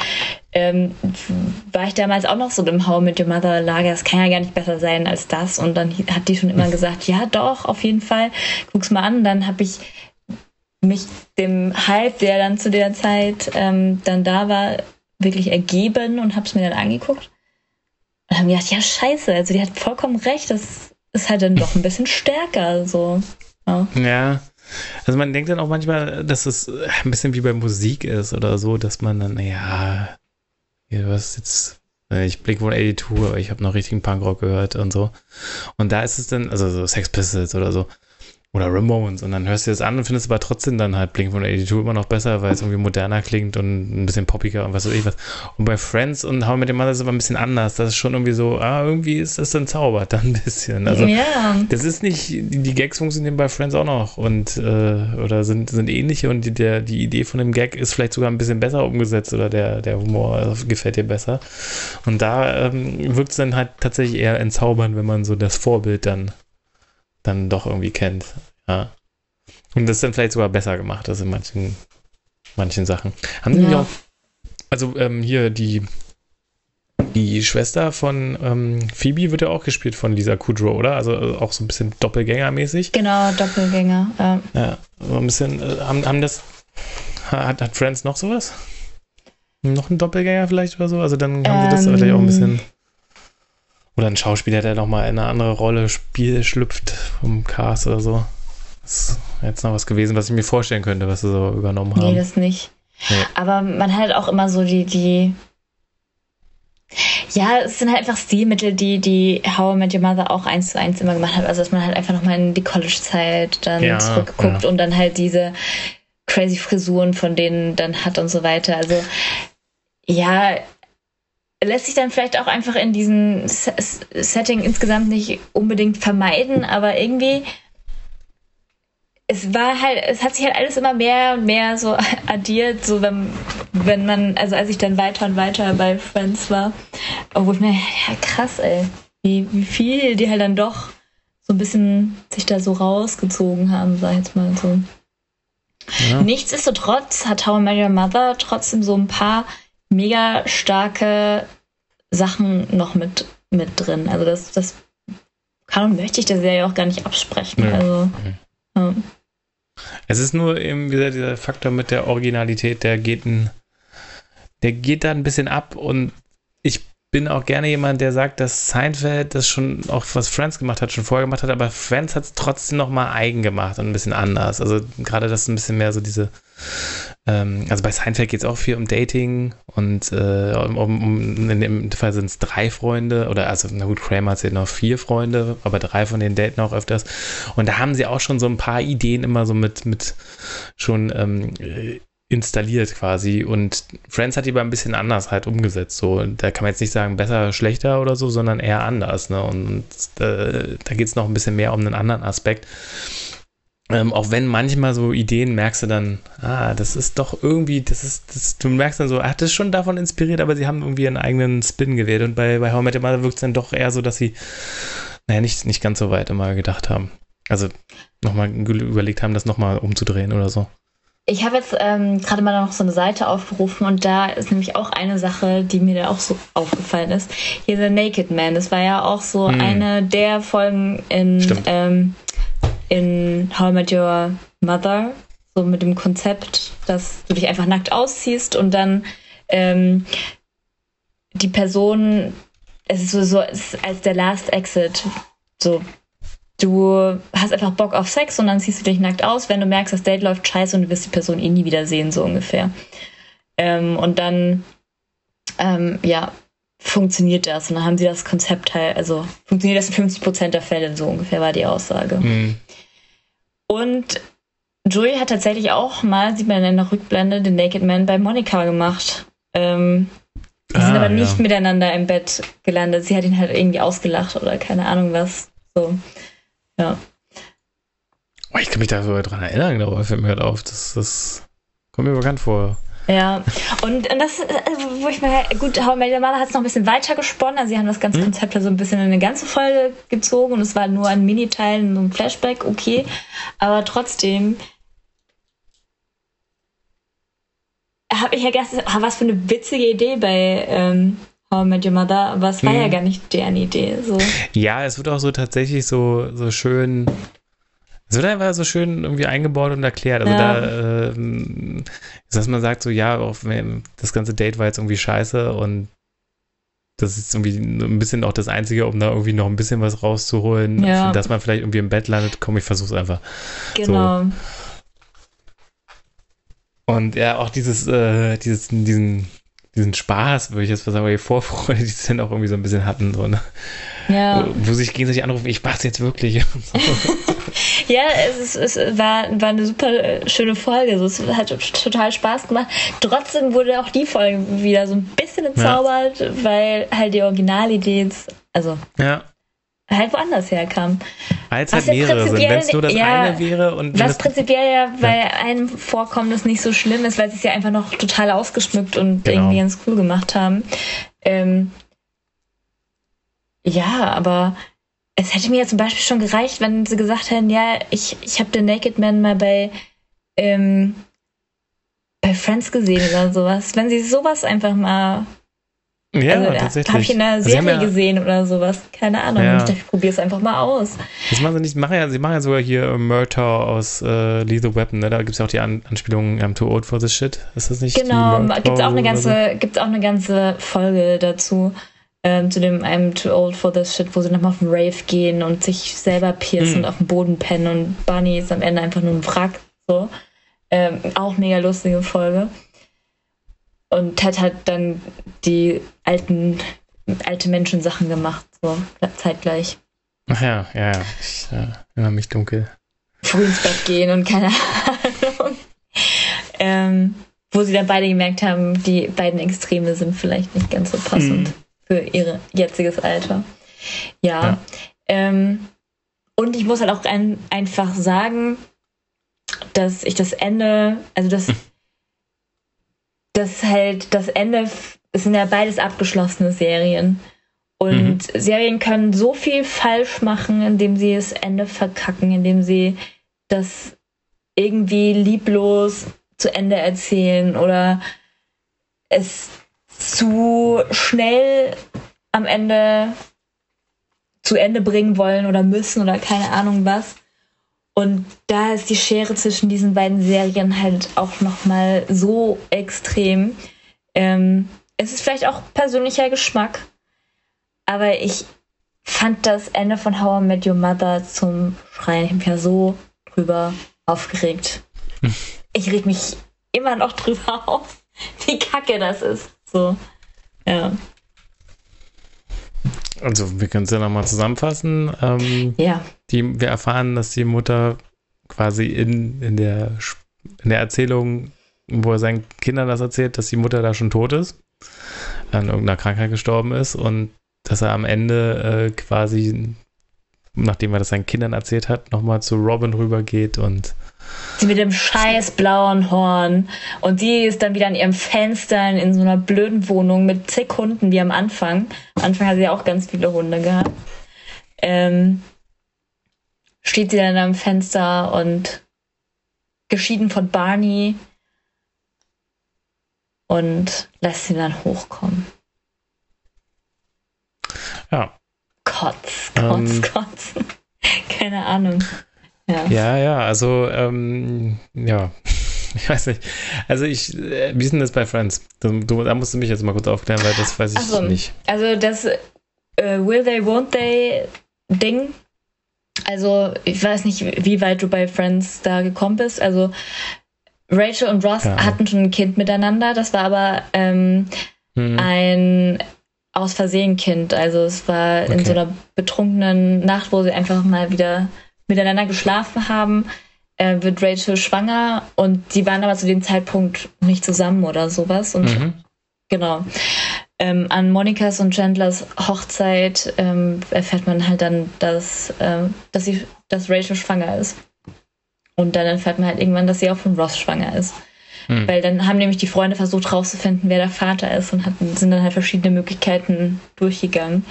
ähm, war ich damals auch noch so im How mit Your Mother Lager, es kann ja gar nicht besser sein als das. Und dann hat die schon immer gesagt, ja doch, auf jeden Fall, guck's mal an. Dann habe ich mich dem Hype, der dann zu der Zeit ähm, dann da war, wirklich ergeben und habe es mir dann angeguckt. Und habe mir gedacht, ja scheiße, also die hat vollkommen recht, das ist halt dann doch ein bisschen stärker so. Ja. Ja. Also man denkt dann auch manchmal, dass es ein bisschen wie bei Musik ist oder so, dass man dann, ja, was jetzt, äh, ich blick wohl 82, aber ich habe noch richtigen Punkrock gehört und so. Und da ist es dann, also so Sex Pistols oder so. Oder Ramones. Und dann hörst du das an und findest aber trotzdem dann halt Blink von 82 immer noch besser, weil es irgendwie moderner klingt und ein bisschen poppiger und was weiß ich was. Und bei Friends und How Met Your Mother ist es aber ein bisschen anders. Das ist schon irgendwie so, ah, irgendwie ist das dann zaubert dann ein bisschen. Also ja. das ist nicht, die die Gags funktionieren bei Friends auch noch und äh, oder sind, sind ähnliche und die, der, die Idee von dem Gag ist vielleicht sogar ein bisschen besser umgesetzt oder der, der Humor gefällt dir besser. Und da ähm, wirkt es dann halt tatsächlich eher entzaubernd, wenn man so das Vorbild dann, dann doch irgendwie kennt. Ja. Und das ist dann vielleicht sogar besser gemacht als in manchen, manchen Sachen. Haben Sie Ja. nicht auch, also ähm, hier die die Schwester von ähm, Phoebe wird ja auch gespielt von Lisa Kudrow, oder? Also äh, auch so ein bisschen Doppelgängermäßig. Genau, Doppelgänger. Ja. Ja, so ein bisschen, äh, haben, haben das, hat, hat Friends noch sowas? Noch ein Doppelgänger vielleicht oder so? Also dann haben sie das Ähm. vielleicht auch ein bisschen. Oder ein Schauspieler, der nochmal in eine andere Rolle spiel, schlüpft vom Cast oder so. Das ist jetzt noch was gewesen, was ich mir vorstellen könnte, was sie so übernommen haben. Nee, das nicht. Nee. Aber man hat auch immer so die, die. Ja, es sind halt einfach Stilmittel, die, die How I Met Your Mother auch eins zu eins immer gemacht hat. Also, dass man halt einfach nochmal in die College-Zeit dann Ja, zurückguckt ja. und dann halt diese crazy Frisuren von denen dann hat und so weiter. Also, ja, lässt sich dann vielleicht auch einfach in diesem Setting insgesamt nicht unbedingt vermeiden, aber irgendwie es war halt, es hat sich halt alles immer mehr und mehr so addiert, so wenn, wenn man, also als ich dann weiter und weiter bei Friends war, wo ich mir, ja krass, ey, wie, wie viel die halt dann doch so ein bisschen sich da so rausgezogen haben, sag ich jetzt mal so. Ja. Nichtsdestotrotz hat How I Met Your Mother trotzdem so ein paar mega starke Sachen noch mit, mit drin. Also das, das kann und möchte ich der Serie auch gar nicht absprechen. Ja. Also, ja. Es ist nur eben wieder dieser Faktor mit der Originalität, der geht ein, der geht da ein bisschen ab und ich bin auch gerne jemand, der sagt, dass Seinfeld das schon auch was Friends gemacht hat, schon vorher gemacht hat, aber Friends hat es trotzdem noch mal eigen gemacht und ein bisschen anders. Also gerade das ist ein bisschen mehr so diese, ähm, also bei Seinfeld geht es auch viel um Dating und äh, um, um, in dem Fall sind es drei Freunde oder also na gut, Kramer hat noch vier Freunde, aber drei von denen daten auch öfters und da haben sie auch schon so ein paar Ideen immer so mit, mit schon ähm, installiert quasi. Und Friends hat die aber ein bisschen anders halt umgesetzt. So, da kann man jetzt nicht sagen, besser, schlechter oder so, sondern eher anders. Ne? Und äh, da geht es noch ein bisschen mehr um einen anderen Aspekt. Ähm, auch wenn manchmal so Ideen merkst du dann, ah, das ist doch irgendwie, das ist, das, du merkst dann so, ah, das ist schon davon inspiriert, aber sie haben irgendwie einen eigenen Spin gewählt. Und bei, bei How I Met Your Mother wirkt es dann doch eher so, dass sie, naja, nicht, nicht ganz so weit immer gedacht haben. Also nochmal überlegt haben, das nochmal umzudrehen oder so. Ich habe jetzt ähm, gerade mal noch so eine Seite aufgerufen und da ist nämlich auch eine Sache, die mir da auch so aufgefallen ist. Hier The Naked Man, das war ja auch so hm. eine der Folgen in, ähm, in How I Met Your Mother, so mit dem Konzept, dass du dich einfach nackt ausziehst und dann ähm, die Person, es ist so, so ist als der Last Exit, so du hast einfach Bock auf Sex und dann ziehst du dich nackt aus, wenn du merkst, das Date läuft scheiße und du wirst die Person eh nie wieder sehen, so ungefähr. Ähm, und dann, ähm, ja, funktioniert das. Und dann haben sie das Konzept halt, also funktioniert das in 50 Prozent der Fälle, so ungefähr war die Aussage. Mhm. Und Joey hat tatsächlich auch mal, sieht man in der Rückblende, den Naked Man bei Monika gemacht. Ähm, die ah, sind aber nicht miteinander im Bett gelandet. Sie hat ihn halt irgendwie ausgelacht oder keine Ahnung was. So. Ja. Oh, ich kann mich da sogar dran erinnern, ich, fällt mir halt auf. Das, das kommt mir bekannt vor. Ja, und, und das, also, wo ich mir, gut, How I Met Your Mother hat es noch ein bisschen weiter gesponnen, also sie haben das ganze hm? Konzept so ein bisschen in eine ganze Folge gezogen und es war nur ein Miniteil, so ein Flashback, okay, aber trotzdem habe ich ja gedacht, was für eine witzige Idee bei ähm, How I Met Your Mother, aber es war hm. ja gar nicht deren Idee. So. Ja, es wird auch so tatsächlich so, so schön. Es wird einfach so schön irgendwie eingebaut und erklärt. Also ja. da, äh, dass man sagt so, ja, auch das ganze Date war jetzt irgendwie scheiße und das ist irgendwie ein bisschen auch das Einzige, um da irgendwie noch ein bisschen was rauszuholen, ja. dass man vielleicht irgendwie im Bett landet. Komm, ich versuch's einfach. Genau. So. Und ja, auch dieses, äh, dieses, diesen, diesen Spaß, würde ich jetzt mal sagen, die Vorfreude, die sie dann auch irgendwie so ein bisschen hatten, so, ne? Ja. Wo, wo sich gegenseitig anrufen, ich mach's jetzt wirklich. ja, es, ist, es war, war eine super äh, schöne Folge. So, es hat total Spaß gemacht. Trotzdem wurde auch die Folge wieder so ein bisschen entzaubert, ja. weil halt die Originalidee, also ja halt woanders herkam. Als halt mehrere sind, wenn es nur das ja, eine wäre und. Was prinzipiell ja bei ja. einem Vorkommnis nicht so schlimm ist, weil sie es ja einfach noch total ausgeschmückt und genau. irgendwie ganz cool gemacht haben. Ähm, ja, aber es hätte mir ja zum Beispiel schon gereicht, wenn sie gesagt hätten, ja, ich, ich habe den Naked Man mal bei, ähm, bei Friends gesehen oder sowas. Wenn sie sowas einfach mal ja, also, tatsächlich. Habe ich in einer also Serie ja, gesehen oder sowas. Keine Ahnung. Ja. Ich dachte, ich probiere es einfach mal aus. Das machen sie nicht. Machen ja, sie machen ja sogar hier Murder aus äh, Lethal Weapon. Ne? Da gibt es ja auch die An Anspielung I'm too old for this shit. Ist das nicht? Genau. Gibt es auch, eine ganze, so? gibt's auch eine ganze Folge dazu. Ähm, zu dem I'm too old for this shit, wo sie nochmal auf den Rave gehen und sich selber piercen hm. und auf dem Boden pennen und Bunny ist am Ende einfach nur ein Wrack. So. Ähm, auch mega lustige Folge. Und Ted hat dann die alten, alte Menschen-Sachen gemacht, so zeitgleich. Ach ja, ja, ja. Ich äh, erinnere mich dunkel. Früh ins Bett gehen und keine Ahnung. ähm, wo sie dann beide gemerkt haben, die beiden Extreme sind vielleicht nicht ganz so passend mhm. für ihr jetziges Alter. Ja. ja. Ähm, und ich muss halt auch ein, einfach sagen, dass ich das Ende, also das, das halt, das Ende, es sind ja beides abgeschlossene Serien. Und mhm. Serien können so viel falsch machen, indem sie das Ende verkacken, indem sie das irgendwie lieblos zu Ende erzählen oder es zu schnell am Ende zu Ende bringen wollen oder müssen oder keine Ahnung was. Und da ist die Schere zwischen diesen beiden Serien halt auch nochmal so extrem. Ähm, es ist vielleicht auch persönlicher Geschmack, aber ich fand das Ende von How I Met Your Mother zum Schreien. Ich bin ja so drüber aufgeregt. Ich reg mich immer noch drüber auf, wie kacke das ist. So, ja. Also, wir können es ja nochmal zusammenfassen. Ähm, ja. Die, wir erfahren, dass die Mutter quasi in, in, der, in der Erzählung, wo er seinen Kindern das erzählt, dass die Mutter da schon tot ist, an irgendeiner Krankheit gestorben ist und dass er am Ende äh, quasi, nachdem er das seinen Kindern erzählt hat, nochmal zu Robin rübergeht und Sie mit dem scheiß blauen Horn. Und die ist dann wieder an ihrem Fenster in so einer blöden Wohnung mit zig Hunden wie am Anfang. Am Anfang hat sie ja auch ganz viele Hunde gehabt. Ähm, steht sie dann am Fenster und geschieden von Barney und lässt sie dann hochkommen. Ja. Kotz, kotz, ähm, kotz. Keine Ahnung. Ja, ja, ja also, ähm, ja. Ich weiß nicht. Also ich, äh, wie ist denn das bei Friends? Du, du, da musst du mich jetzt mal kurz aufklären, weil das weiß ich so, nicht. Also das äh, Will They, Won't They Ding. Also ich weiß nicht, wie weit du bei Friends da gekommen bist. Also Rachel und Ross ja. hatten schon ein Kind miteinander. Das war aber ähm, hm. ein aus Versehen Kind. Also es war okay. in so einer betrunkenen Nacht, wo sie einfach mal wieder miteinander geschlafen haben, äh, wird Rachel schwanger und die waren aber zu dem Zeitpunkt nicht zusammen oder sowas. Und mhm. genau. Ähm, an Monikas und Chandlers Hochzeit ähm, erfährt man halt dann, dass, ähm, dass, sie, dass Rachel schwanger ist. Und dann erfährt man halt irgendwann, dass sie auch von Ross schwanger ist. Mhm. Weil dann haben nämlich die Freunde versucht rauszufinden, wer der Vater ist und hatten, sind dann halt verschiedene Möglichkeiten durchgegangen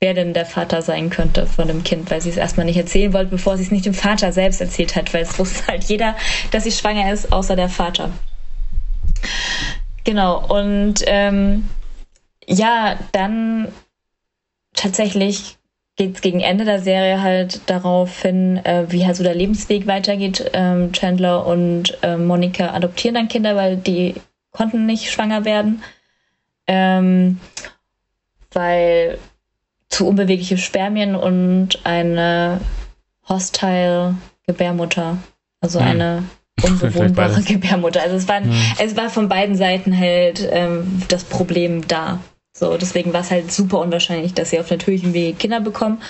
wer denn der Vater sein könnte von dem Kind, weil sie es erstmal nicht erzählen wollte, bevor sie es nicht dem Vater selbst erzählt hat, weil es wusste halt jeder, dass sie schwanger ist, außer der Vater. Genau, und ähm, ja, dann tatsächlich geht es gegen Ende der Serie halt darauf hin, äh, wie halt so der Lebensweg weitergeht. Ähm, Chandler und äh, Monika adoptieren dann Kinder, weil die konnten nicht schwanger werden. Ähm, weil zu unbewegliche Spermien und eine hostile Gebärmutter. Also hm. eine unbewohnbare Gebärmutter. Also es war, hm. es war von beiden Seiten halt ähm, das Problem da. So, deswegen war es halt super unwahrscheinlich, dass sie auf natürlichem Wege Kinder bekommen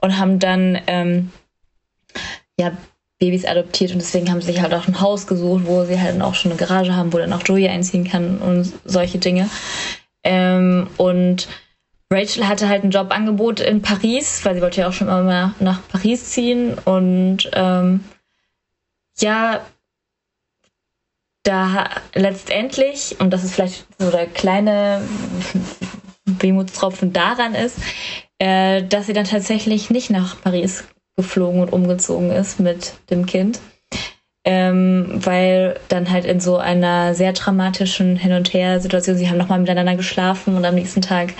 und haben dann ähm, ja Babys adoptiert und deswegen haben sie sich halt auch ein Haus gesucht, wo sie halt auch schon eine Garage haben, wo dann auch Joey einziehen kann und solche Dinge. Ähm, und Rachel hatte halt ein Jobangebot in Paris, weil sie wollte ja auch schon immer mal nach Paris ziehen. Und ähm, ja, da letztendlich, und das ist vielleicht so der kleine Wehmutstropfen daran ist, äh, dass sie dann tatsächlich nicht nach Paris geflogen und umgezogen ist mit dem Kind. Ähm, weil dann halt in so einer sehr dramatischen Hin- und Her-Situation, sie haben nochmal miteinander geschlafen und am nächsten Tag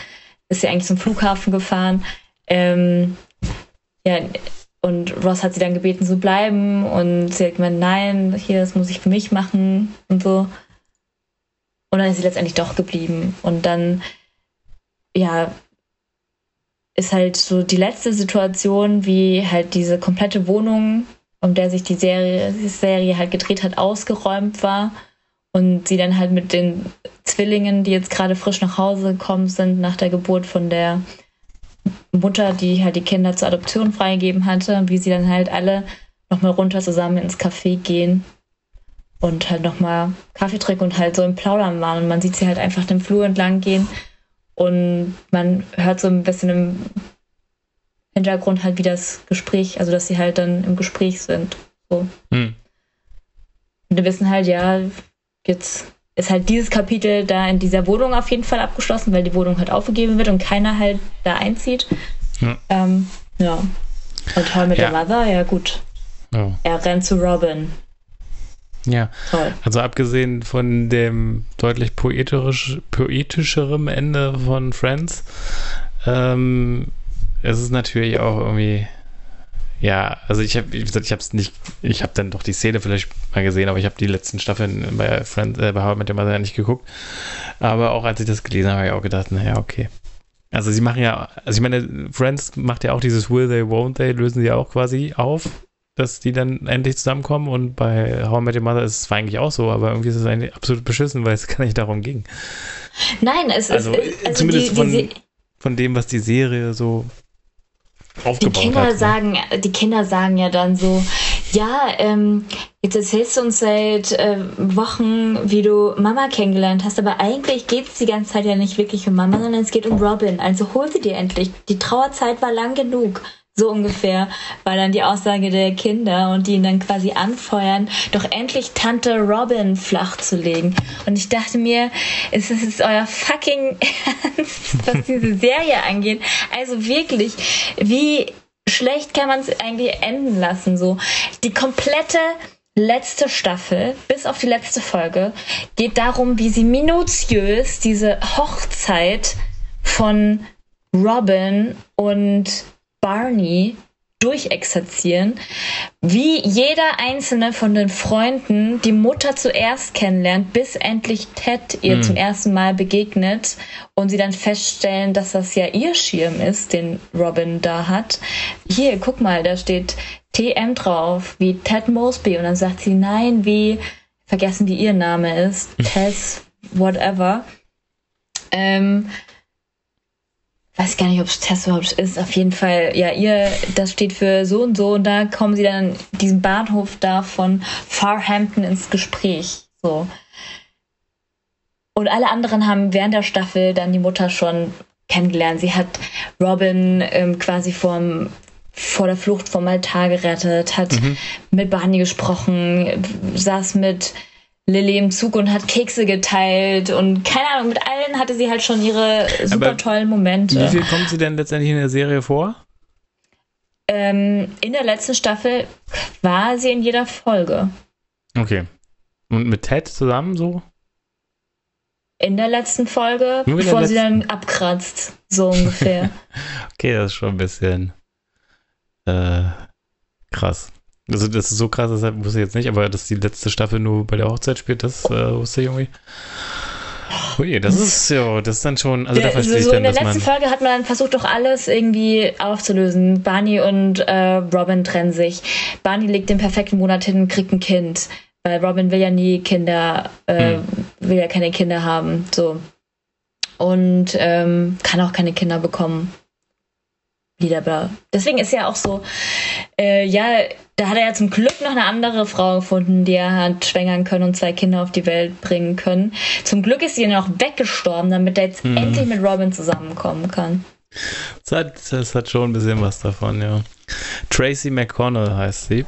ist sie eigentlich zum Flughafen gefahren. Ähm, ja, und Ross hat sie dann gebeten zu bleiben und sie hat gemeint, nein, hier, das muss ich für mich machen und so. Und dann ist sie letztendlich doch geblieben. Und dann, ja, ist halt so die letzte Situation, wie halt diese komplette Wohnung, um der sich die Serie, die Serie halt gedreht hat, ausgeräumt war und sie dann halt mit den Zwillingen, die jetzt gerade frisch nach Hause gekommen sind, nach der Geburt von der Mutter, die halt die Kinder zur Adoption freigegeben hatte, wie sie dann halt alle nochmal runter zusammen ins Café gehen und halt nochmal Kaffee trinken und halt so im Plaudern waren. Und man sieht sie halt einfach den Flur entlang gehen und man hört so ein bisschen im Hintergrund halt wie das Gespräch, also dass sie halt dann im Gespräch sind. So. Hm. Und wir wissen halt, ja, jetzt ist halt dieses Kapitel da in dieser Wohnung auf jeden Fall abgeschlossen, weil die Wohnung halt aufgegeben wird und keiner halt da einzieht. Ja. Ähm, ja. Und toll mit ja. der Mother, ja gut. Oh. Er rennt zu Robin. Ja. Toll. Also abgesehen von dem deutlich poetisch, poetischerem Ende von Friends, ähm, es ist natürlich auch irgendwie ja, also ich habe, wie gesagt, ich habe es nicht, ich habe dann doch die Szene vielleicht mal gesehen, aber ich habe die letzten Staffeln bei Friends, äh, bei How mit dem Mother nicht geguckt. Aber auch als ich das gelesen habe, habe ich auch gedacht, naja, okay. Also sie machen ja, also ich meine, Friends macht ja auch dieses Will they, won't they, lösen sie auch quasi auf, dass die dann endlich zusammenkommen und bei How I Met Your Mother ist es eigentlich auch so, aber irgendwie ist es eigentlich absolut beschissen, weil es gar nicht darum ging. Nein, es also, ist also zumindest die, die, von, von dem, was die Serie so die Kinder hat. Ne? Sagen, die Kinder sagen ja dann so, ja, ähm, jetzt erzählst du uns seit äh, Wochen, wie du Mama kennengelernt hast, aber eigentlich geht es die ganze Zeit ja nicht wirklich um Mama, sondern es geht um Robin. Also hol sie dir endlich. Die Trauerzeit war lang genug. So ungefähr war dann die Aussage der Kinder und die ihn dann quasi anfeuern, doch endlich Tante Robin flach zu legen. Und ich dachte mir, ist das jetzt euer fucking Ernst, was diese Serie angeht? Also wirklich, wie schlecht kann man es eigentlich enden lassen? So, die komplette letzte Staffel, bis auf die letzte Folge, geht darum, wie sie minutiös diese Hochzeit von Robin und Barney durchexerzieren, wie jeder einzelne von den Freunden die Mutter zuerst kennenlernt, bis endlich Ted ihr hm. zum ersten Mal begegnet und sie dann feststellen, dass das ja ihr Schirm ist, den Robin da hat. Hier, guck mal, da steht TM drauf, wie Ted Mosby und dann sagt sie, nein, wie, vergessen wie ihr Name ist, Tess, whatever. Ähm, weiß gar nicht, ob es Tess überhaupt ist. Auf jeden Fall, ja, ihr, das steht für so und so und da kommen sie dann diesen Bahnhof da von Farhampton ins Gespräch. So. Und alle anderen haben während der Staffel dann die Mutter schon kennengelernt. Sie hat Robin ähm, quasi vom, vor der Flucht vom Altar gerettet, hat mhm. mit Barney gesprochen, saß mit Lilly im Zug und hat Kekse geteilt und keine Ahnung, mit allen hatte sie halt schon ihre super Aber tollen Momente. Wie viel kommt sie denn letztendlich in der Serie vor? Ähm, in der letzten Staffel war sie in jeder Folge. Okay. Und mit Ted zusammen so? In der letzten Folge, bevor letzten? sie dann abkratzt, so ungefähr. okay, das ist schon ein bisschen äh, krass. Also, das ist so krass, das wusste ich jetzt nicht, aber dass die letzte Staffel nur bei der Hochzeit spielt, das äh, wusste ich irgendwie. Ui, das ist ja, das ist dann schon, also da verstehe ich so dann, in der letzten Folge hat man dann versucht, doch alles irgendwie aufzulösen. Barney und äh, Robin trennen sich. Barney legt den perfekten Monat hin, kriegt ein Kind, weil Robin will ja nie Kinder, äh, hm. will ja keine Kinder haben, so. Und ähm, kann auch keine Kinder bekommen. Liederblau. Deswegen ist ja auch so, äh, ja, da hat er ja zum Glück noch eine andere Frau gefunden, die er hat schwängern können und zwei Kinder auf die Welt bringen können. Zum Glück ist sie noch weggestorben, damit er jetzt mhm. endlich mit Robin zusammenkommen kann. Das hat, das hat schon ein bisschen was davon, ja. Tracy McConnell heißt sie.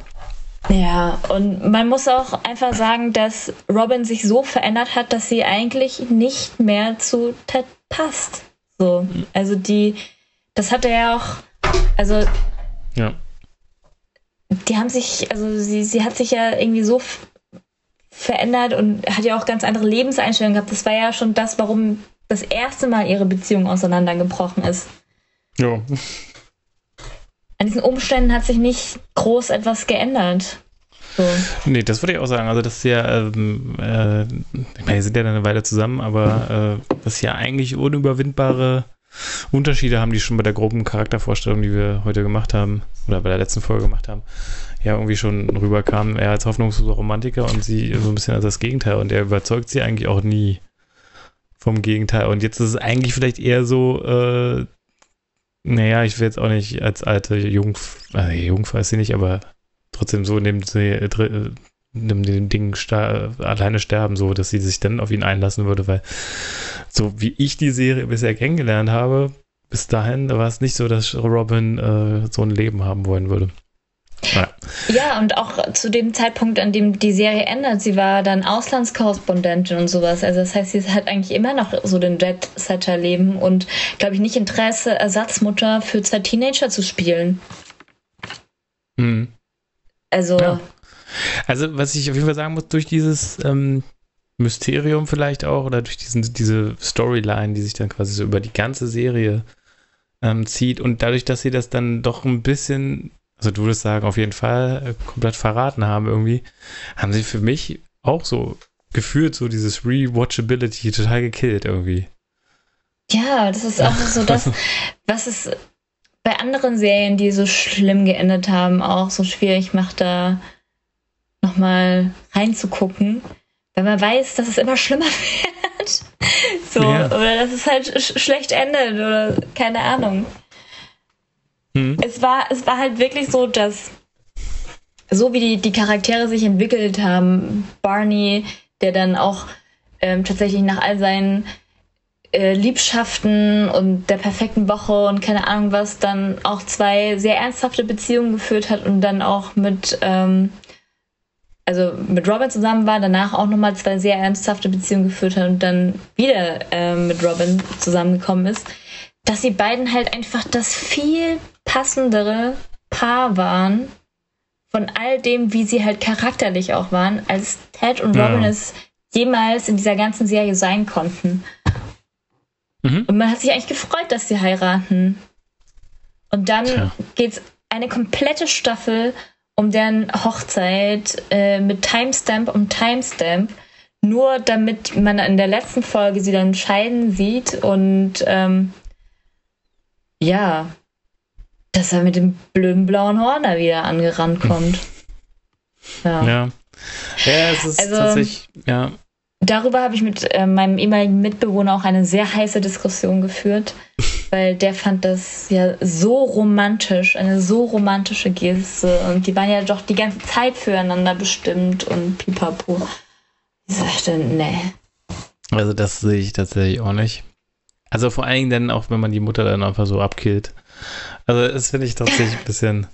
Ja, und man muss auch einfach sagen, dass Robin sich so verändert hat, dass sie eigentlich nicht mehr zu Ted passt. So, also die, das hat er ja auch, also ja die haben sich, also sie, sie hat sich ja irgendwie so verändert und hat ja auch ganz andere Lebenseinstellungen gehabt. Das war ja schon das, warum das erste Mal ihre Beziehung auseinandergebrochen ist. Ja. An diesen Umständen hat sich nicht groß etwas geändert. So. Nee, das würde ich auch sagen. Also, das ist ja, ähm, äh, ich meine, wir sind ja dann eine Weile zusammen, aber äh, das ist ja eigentlich unüberwindbare Unterschiede haben, die schon bei der groben Charaktervorstellung, die wir heute gemacht haben, oder bei der letzten Folge gemacht haben, ja irgendwie schon rüberkamen. Er als hoffnungsloser Romantiker und sie so ein bisschen als das Gegenteil. Und er überzeugt sie eigentlich auch nie vom Gegenteil. Und jetzt ist es eigentlich vielleicht eher so, äh, naja, ich will jetzt auch nicht als alte Jungf, äh, Jungfrau ist sie nicht, aber trotzdem so äh, neben dem Ding alleine sterben, so dass sie sich dann auf ihn einlassen würde, weil so wie ich die Serie bisher kennengelernt habe, bis dahin war es nicht so, dass Robin äh, so ein Leben haben wollen würde. Ja. ja, und auch zu dem Zeitpunkt, an dem die Serie endet, sie war dann Auslandskorrespondentin und sowas. Also das heißt, sie hat eigentlich immer noch so den Jet-Setter-Leben und, glaube ich, nicht Interesse, Ersatzmutter für zwei Teenager zu spielen. Mhm. Also. Ja. Also, was ich auf jeden Fall sagen muss, durch dieses ähm, Mysterium vielleicht auch oder durch diesen, diese Storyline, die sich dann quasi so über die ganze Serie ähm, zieht und dadurch, dass sie das dann doch ein bisschen, also du würdest sagen, auf jeden Fall äh, komplett verraten haben irgendwie, haben sie für mich auch so gefühlt so dieses Rewatchability total gekillt irgendwie. Ja, das ist auch so das, was es bei anderen Serien, die so schlimm geendet haben, auch so schwierig macht, da nochmal reinzugucken weil man weiß, dass es immer schlimmer wird. so, ja. oder dass es halt sch schlecht endet oder keine Ahnung. Hm. Es, war, es war halt wirklich so, dass so wie die, die Charaktere sich entwickelt haben, Barney, der dann auch ähm, tatsächlich nach all seinen äh, Liebschaften und der perfekten Woche und keine Ahnung was, dann auch zwei sehr ernsthafte Beziehungen geführt hat und dann auch mit ähm, also mit Robin zusammen war, danach auch nochmal zwei sehr ernsthafte Beziehungen geführt hat und dann wieder äh, mit Robin zusammengekommen ist, dass sie beiden halt einfach das viel passendere Paar waren von all dem, wie sie halt charakterlich auch waren, als Ted und Robin ja. es jemals in dieser ganzen Serie sein konnten. Mhm. Und man hat sich eigentlich gefreut, dass sie heiraten. Und dann Tja. geht's eine komplette Staffel um deren Hochzeit äh, mit Timestamp um Timestamp, nur damit man in der letzten Folge sie dann scheiden sieht und ähm, ja, dass er mit dem blöden blauen Horn da wieder angerannt kommt. Ja. Ja, ja es ist also, tatsächlich, ja. Darüber habe ich mit äh, meinem ehemaligen Mitbewohner auch eine sehr heiße Diskussion geführt, weil der fand das ja so romantisch, eine so romantische Geste und die waren ja doch die ganze Zeit füreinander bestimmt und pipapo. Ich sagte, nee. Also das sehe ich tatsächlich auch nicht. Also vor allen Dingen dann auch, wenn man die Mutter dann einfach so abkillt. Also das finde ich tatsächlich ein bisschen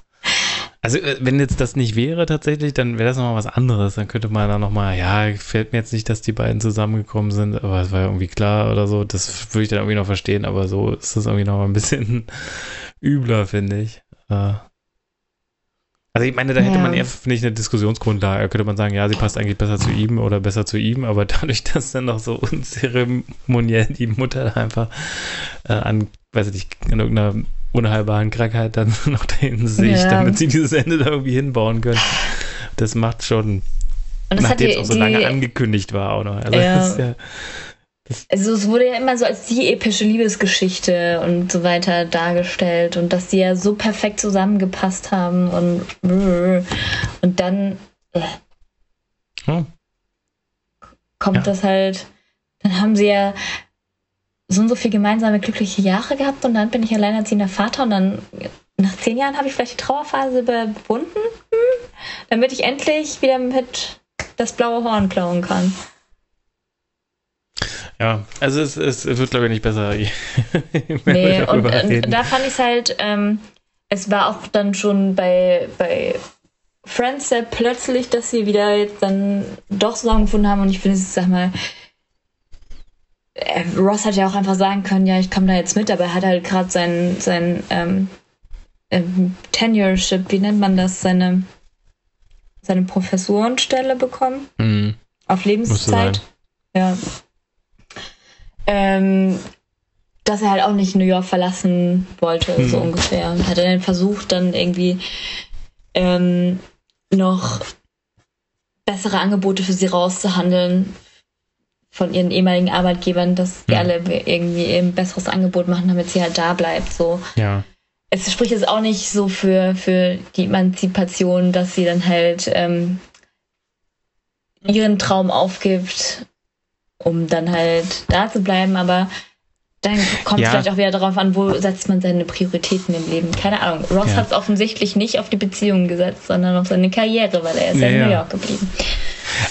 also, äh, wenn jetzt das nicht wäre tatsächlich, dann wäre das nochmal was anderes. Dann könnte man da nochmal, ja, gefällt mir jetzt nicht, dass die beiden zusammengekommen sind, aber es war ja irgendwie klar oder so. Das würde ich dann irgendwie noch verstehen, aber so ist das irgendwie nochmal ein bisschen übler, finde ich. Äh. Also ich meine, da hätte ja. man eher, finde ich, eine Diskussionsgrundlage. Da könnte man sagen, ja, sie passt eigentlich besser zu ihm oder besser zu ihm, aber dadurch, dass dann noch so unzeremoniell die Mutter einfach äh, an, weiß ich nicht, in irgendeiner unheilbaren Krankheit dann noch dahin sich, ja. damit sie dieses Ende da irgendwie hinbauen können. Das macht schon, nachdem es auch so die, lange angekündigt war auch noch. Also, ja. ja also es wurde ja immer so als die epische Liebesgeschichte und so weiter dargestellt und dass die ja so perfekt zusammengepasst haben und und dann äh, oh. kommt das halt, dann haben sie ja so und so viel gemeinsame glückliche Jahre gehabt und dann bin ich alleinerziehender Vater und dann nach zehn Jahren habe ich vielleicht die Trauerphase überwunden, hm, damit ich endlich wieder mit das blaue Horn klauen kann. Ja, also es, es wird, glaube ich, nicht besser. nee, und, und, da fand ich es halt, ähm, es war auch dann schon bei, bei Friends sehr plötzlich, dass sie wieder jetzt dann doch zusammengefunden haben und ich finde es, sag mal, äh, Ross hat ja auch einfach sagen können, ja, ich komme da jetzt mit, aber er hat halt gerade sein, sein ähm, ähm, Tenureship, wie nennt man das, seine, seine Professorenstelle bekommen. Mhm. Auf Lebenszeit. Ja. Ähm, dass er halt auch nicht New York verlassen wollte, mhm. so ungefähr. Und hat er dann versucht, dann irgendwie ähm, noch bessere Angebote für sie rauszuhandeln, von ihren ehemaligen Arbeitgebern, dass die ja. alle irgendwie ein besseres Angebot machen, damit sie halt da bleibt. So. Ja. Es spricht jetzt auch nicht so für, für die Emanzipation, dass sie dann halt ähm, ihren Traum aufgibt, um dann halt da zu bleiben, aber dann kommt es ja. vielleicht auch wieder darauf an, wo setzt man seine Prioritäten im Leben. Keine Ahnung. Ross ja. hat es offensichtlich nicht auf die Beziehungen gesetzt, sondern auf seine Karriere, weil er ist ja, in New York geblieben.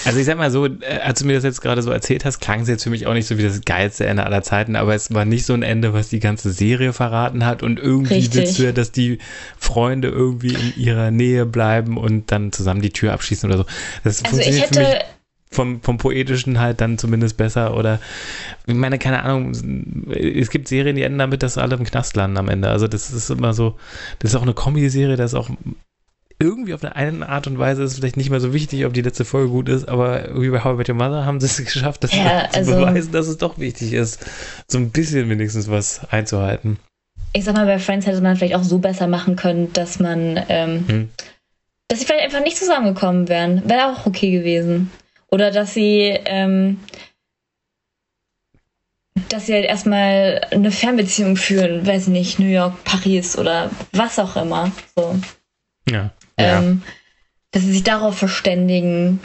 Also ich sag mal so, äh, als du mir das jetzt gerade so erzählt hast, klang es jetzt für mich auch nicht so wie das geilste Ende aller Zeiten, aber es war nicht so ein Ende, was die ganze Serie verraten hat und irgendwie Richtig. willst du ja, dass die Freunde irgendwie in ihrer Nähe bleiben und dann zusammen die Tür abschließen oder so. Das Also ich funktioniert für mich hätte, vom, vom Poetischen halt dann zumindest besser oder ich meine, keine Ahnung, es gibt Serien, die enden damit, dass alle im Knast landen am Ende. Also das ist immer so, das ist auch eine Comedy-Serie, das ist auch irgendwie auf eine eine Art und Weise ist vielleicht nicht mehr so wichtig, ob die letzte Folge gut ist, aber irgendwie bei How I Met Your Mother haben sie es geschafft, das Ja, zu also- beweisen, dass es doch wichtig ist, so ein bisschen wenigstens was einzuhalten. ich sag mal, bei Friends hätte man vielleicht auch so besser machen können, dass man, ähm, Hm. dass sie vielleicht einfach nicht zusammengekommen wären. Wäre auch okay gewesen. Oder dass sie, ähm, dass sie halt erstmal eine Fernbeziehung führen, weiß nicht, New York, Paris oder was auch immer. So. Ja. Ja. Ähm, dass sie sich darauf verständigen.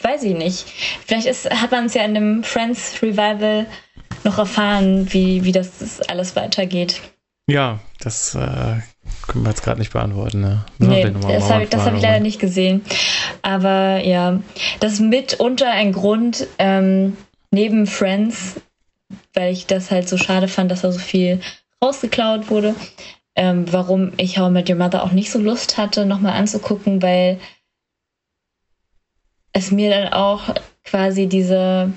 Weiß ich nicht. Vielleicht ist, hat man es ja in dem Friends Revival noch erfahren, wie, wie das alles weitergeht. ja, das äh, können wir jetzt gerade nicht beantworten. Ne? Nee, das habe ich, das hab ich leider nicht gesehen. Aber ja, das ist mitunter ein Grund, ähm, neben Friends, weil ich das halt so schade fand, dass da so viel rausgeklaut wurde, ähm, warum ich How I Met Your Mother auch nicht so Lust hatte, nochmal anzugucken, weil es mir dann auch quasi diese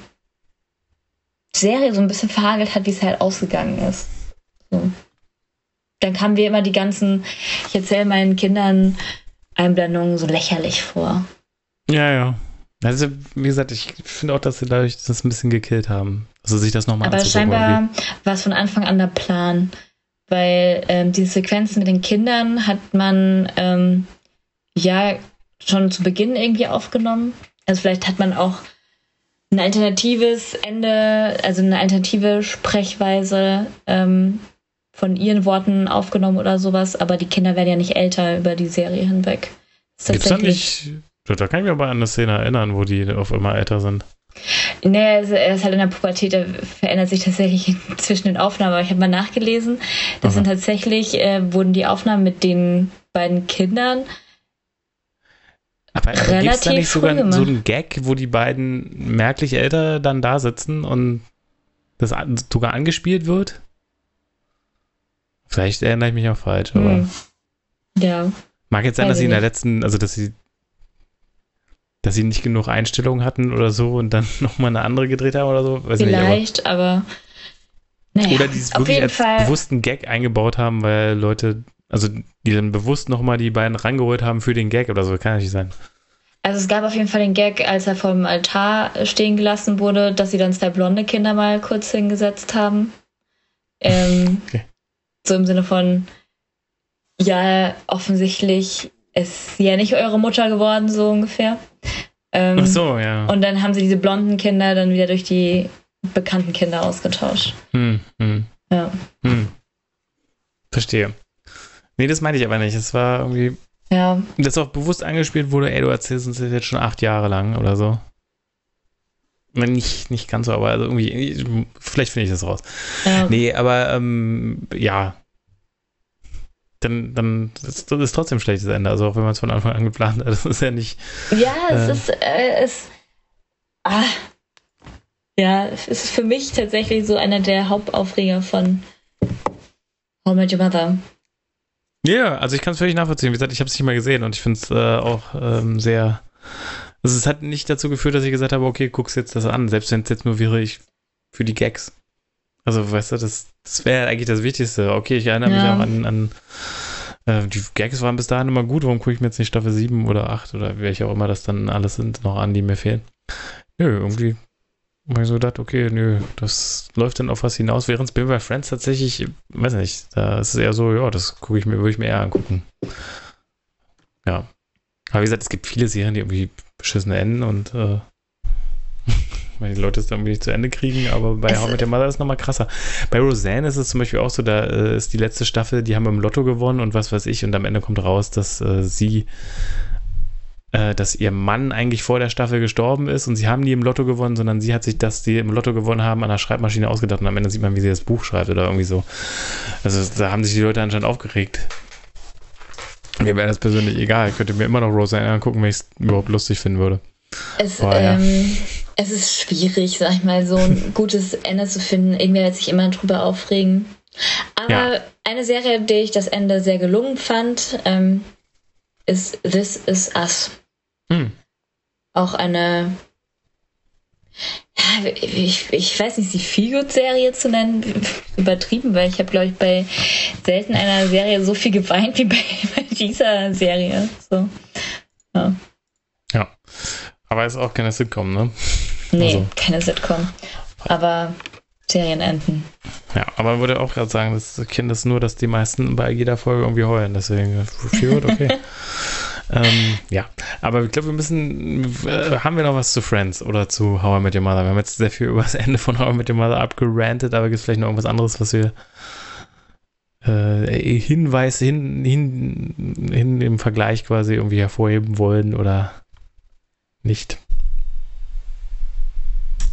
Serie so ein bisschen verhagelt hat, wie es halt ausgegangen ist. So. Dann kamen wir immer die ganzen, ich erzähle meinen Kindern Einblendungen so lächerlich vor. Ja, ja. Also, wie gesagt, ich finde auch, dass sie dadurch das ein bisschen gekillt haben. Also sich das nochmal Aber scheinbar war es von Anfang an der Plan, weil ähm, diese Sequenzen mit den Kindern hat man ähm, ja schon zu Beginn irgendwie aufgenommen. Also vielleicht hat man auch ein alternatives Ende, also eine alternative Sprechweise ähm, von ihren Worten aufgenommen oder sowas, aber die Kinder werden ja nicht älter über die Serie hinweg. Gibt's da nicht. Da kann ich mich aber an eine Szene erinnern, wo die auf immer älter sind. Nee, er ist, er ist halt in der Pubertät, er verändert sich tatsächlich zwischen den Aufnahmen. Aber ich habe mal nachgelesen, das Aha. sind tatsächlich, äh, wurden die Aufnahmen mit den beiden Kindern. Aber gibt es da nicht sogar gemacht. so einen Gag, wo die beiden merklich älter dann da sitzen und das sogar angespielt wird? Vielleicht erinnere ich mich auch falsch, aber Hm. Ja, mag jetzt sein, dass sie in der letzten, also dass sie dass sie nicht genug Einstellungen hatten oder so und dann nochmal eine andere gedreht haben oder so. Weiß ich nicht, aber vielleicht, aber, naja, Oder die es auf wirklich als Fall. bewussten Gag eingebaut haben, weil Leute, also die dann bewusst nochmal die beiden rangeholt haben für den Gag oder so, kann ja nicht sein. Also es gab auf jeden Fall den Gag, als er vom Altar stehen gelassen wurde, dass sie dann zwei blonde Kinder mal kurz hingesetzt haben. Ähm, Okay. So im Sinne von, ja, offensichtlich ist sie ja nicht eure Mutter geworden, so ungefähr. Ähm, Ach so, ja. Und dann haben sie diese blonden Kinder dann wieder durch die bekannten Kinder ausgetauscht. Hm, hm, Ja. hm. Verstehe. Nee, das meinte ich aber nicht. Es war irgendwie, Ja, dass auch bewusst angespielt wurde, ey, du erzählst uns das jetzt schon acht Jahre lang oder so. Nicht, nicht ganz so, aber also irgendwie, vielleicht finde ich das raus. ja. Nee, aber ähm, ja. Dann, dann ist ist trotzdem ein schlechtes Ende. Also auch wenn man es von Anfang an geplant hat, das ist ja nicht. Ja, es Äh. ist, äh, es, ah, ja, es ist für mich tatsächlich so einer der Hauptaufreger von How Met Your Mother. Ja, also ich kann es völlig nachvollziehen. Wie gesagt, ich habe es nicht mal gesehen und ich finde es äh, auch ähm, sehr. Also es hat nicht dazu geführt, dass ich gesagt habe, okay, guck's jetzt das an, selbst wenn es jetzt nur wäre, ich für die Gags. Also, weißt du, das, das wäre eigentlich das Wichtigste. Okay, ich erinnere mich Ja. auch an, an äh, die Gags waren bis dahin immer gut, warum gucke ich mir jetzt nicht Staffel 7 oder 8 oder welche auch immer das dann alles sind, noch an, die mir fehlen? Nö, irgendwie habe ich so gedacht, okay, nö, das läuft dann auf was hinaus, während es bei Friends tatsächlich, weiß nicht, da ist es eher so, ja, das gucke ich mir, würde ich mir eher angucken. Ja. Aber wie gesagt, es gibt viele Serien, die irgendwie beschissene enden und äh, weil die Leute es dann irgendwie nicht zu Ende kriegen, aber bei Es- How I Met Your Mother ist es nochmal krasser. Bei Roseanne ist es zum Beispiel auch so, da äh, ist die letzte Staffel, die haben im Lotto gewonnen und was weiß ich und am Ende kommt raus, dass äh, sie äh, dass ihr Mann eigentlich vor der Staffel gestorben ist und sie haben nie im Lotto gewonnen, sondern sie hat sich das, die im Lotto gewonnen haben, an der Schreibmaschine ausgedacht und am Ende sieht man, wie sie das Buch schreibt oder irgendwie so. Also da haben sich die Leute anscheinend aufgeregt. Mir wäre das persönlich egal. Ich könnte mir immer noch Roseanne angucken, wenn ich es überhaupt lustig finden würde. Es, ja. ähm, es ist schwierig, sag ich mal, so ein gutes Ende zu finden. Irgendwer wird sich immer drüber aufregen. Aber ja. eine Serie, die ich das Ende sehr gelungen fand, ähm, ist This Is Us. Hm. Auch eine, ja, ich, ich weiß nicht, die Feelgood-Serie zu nennen, übertrieben, weil ich habe, glaube ich, bei selten einer Serie so viel geweint wie bei, bei dieser Serie. So. Ja. ja. Aber ist auch keine Sitcom, ne? Nee, also. keine Sitcom. Aber Serienenden. Ja, aber man würde auch gerade sagen, das Kind ist nur, dass die meisten bei jeder Folge irgendwie heulen. Deswegen, Feelgood, okay. ähm, ja, aber ich glaube, wir müssen. Äh, haben wir noch was zu Friends oder zu How I Met Your Mother? Wir haben jetzt sehr viel über das Ende von How I Met Your Mother abgerantet, aber gibt es vielleicht noch irgendwas anderes, was wir äh, Hinweis hin, hin, hin im Vergleich quasi irgendwie hervorheben wollen oder nicht?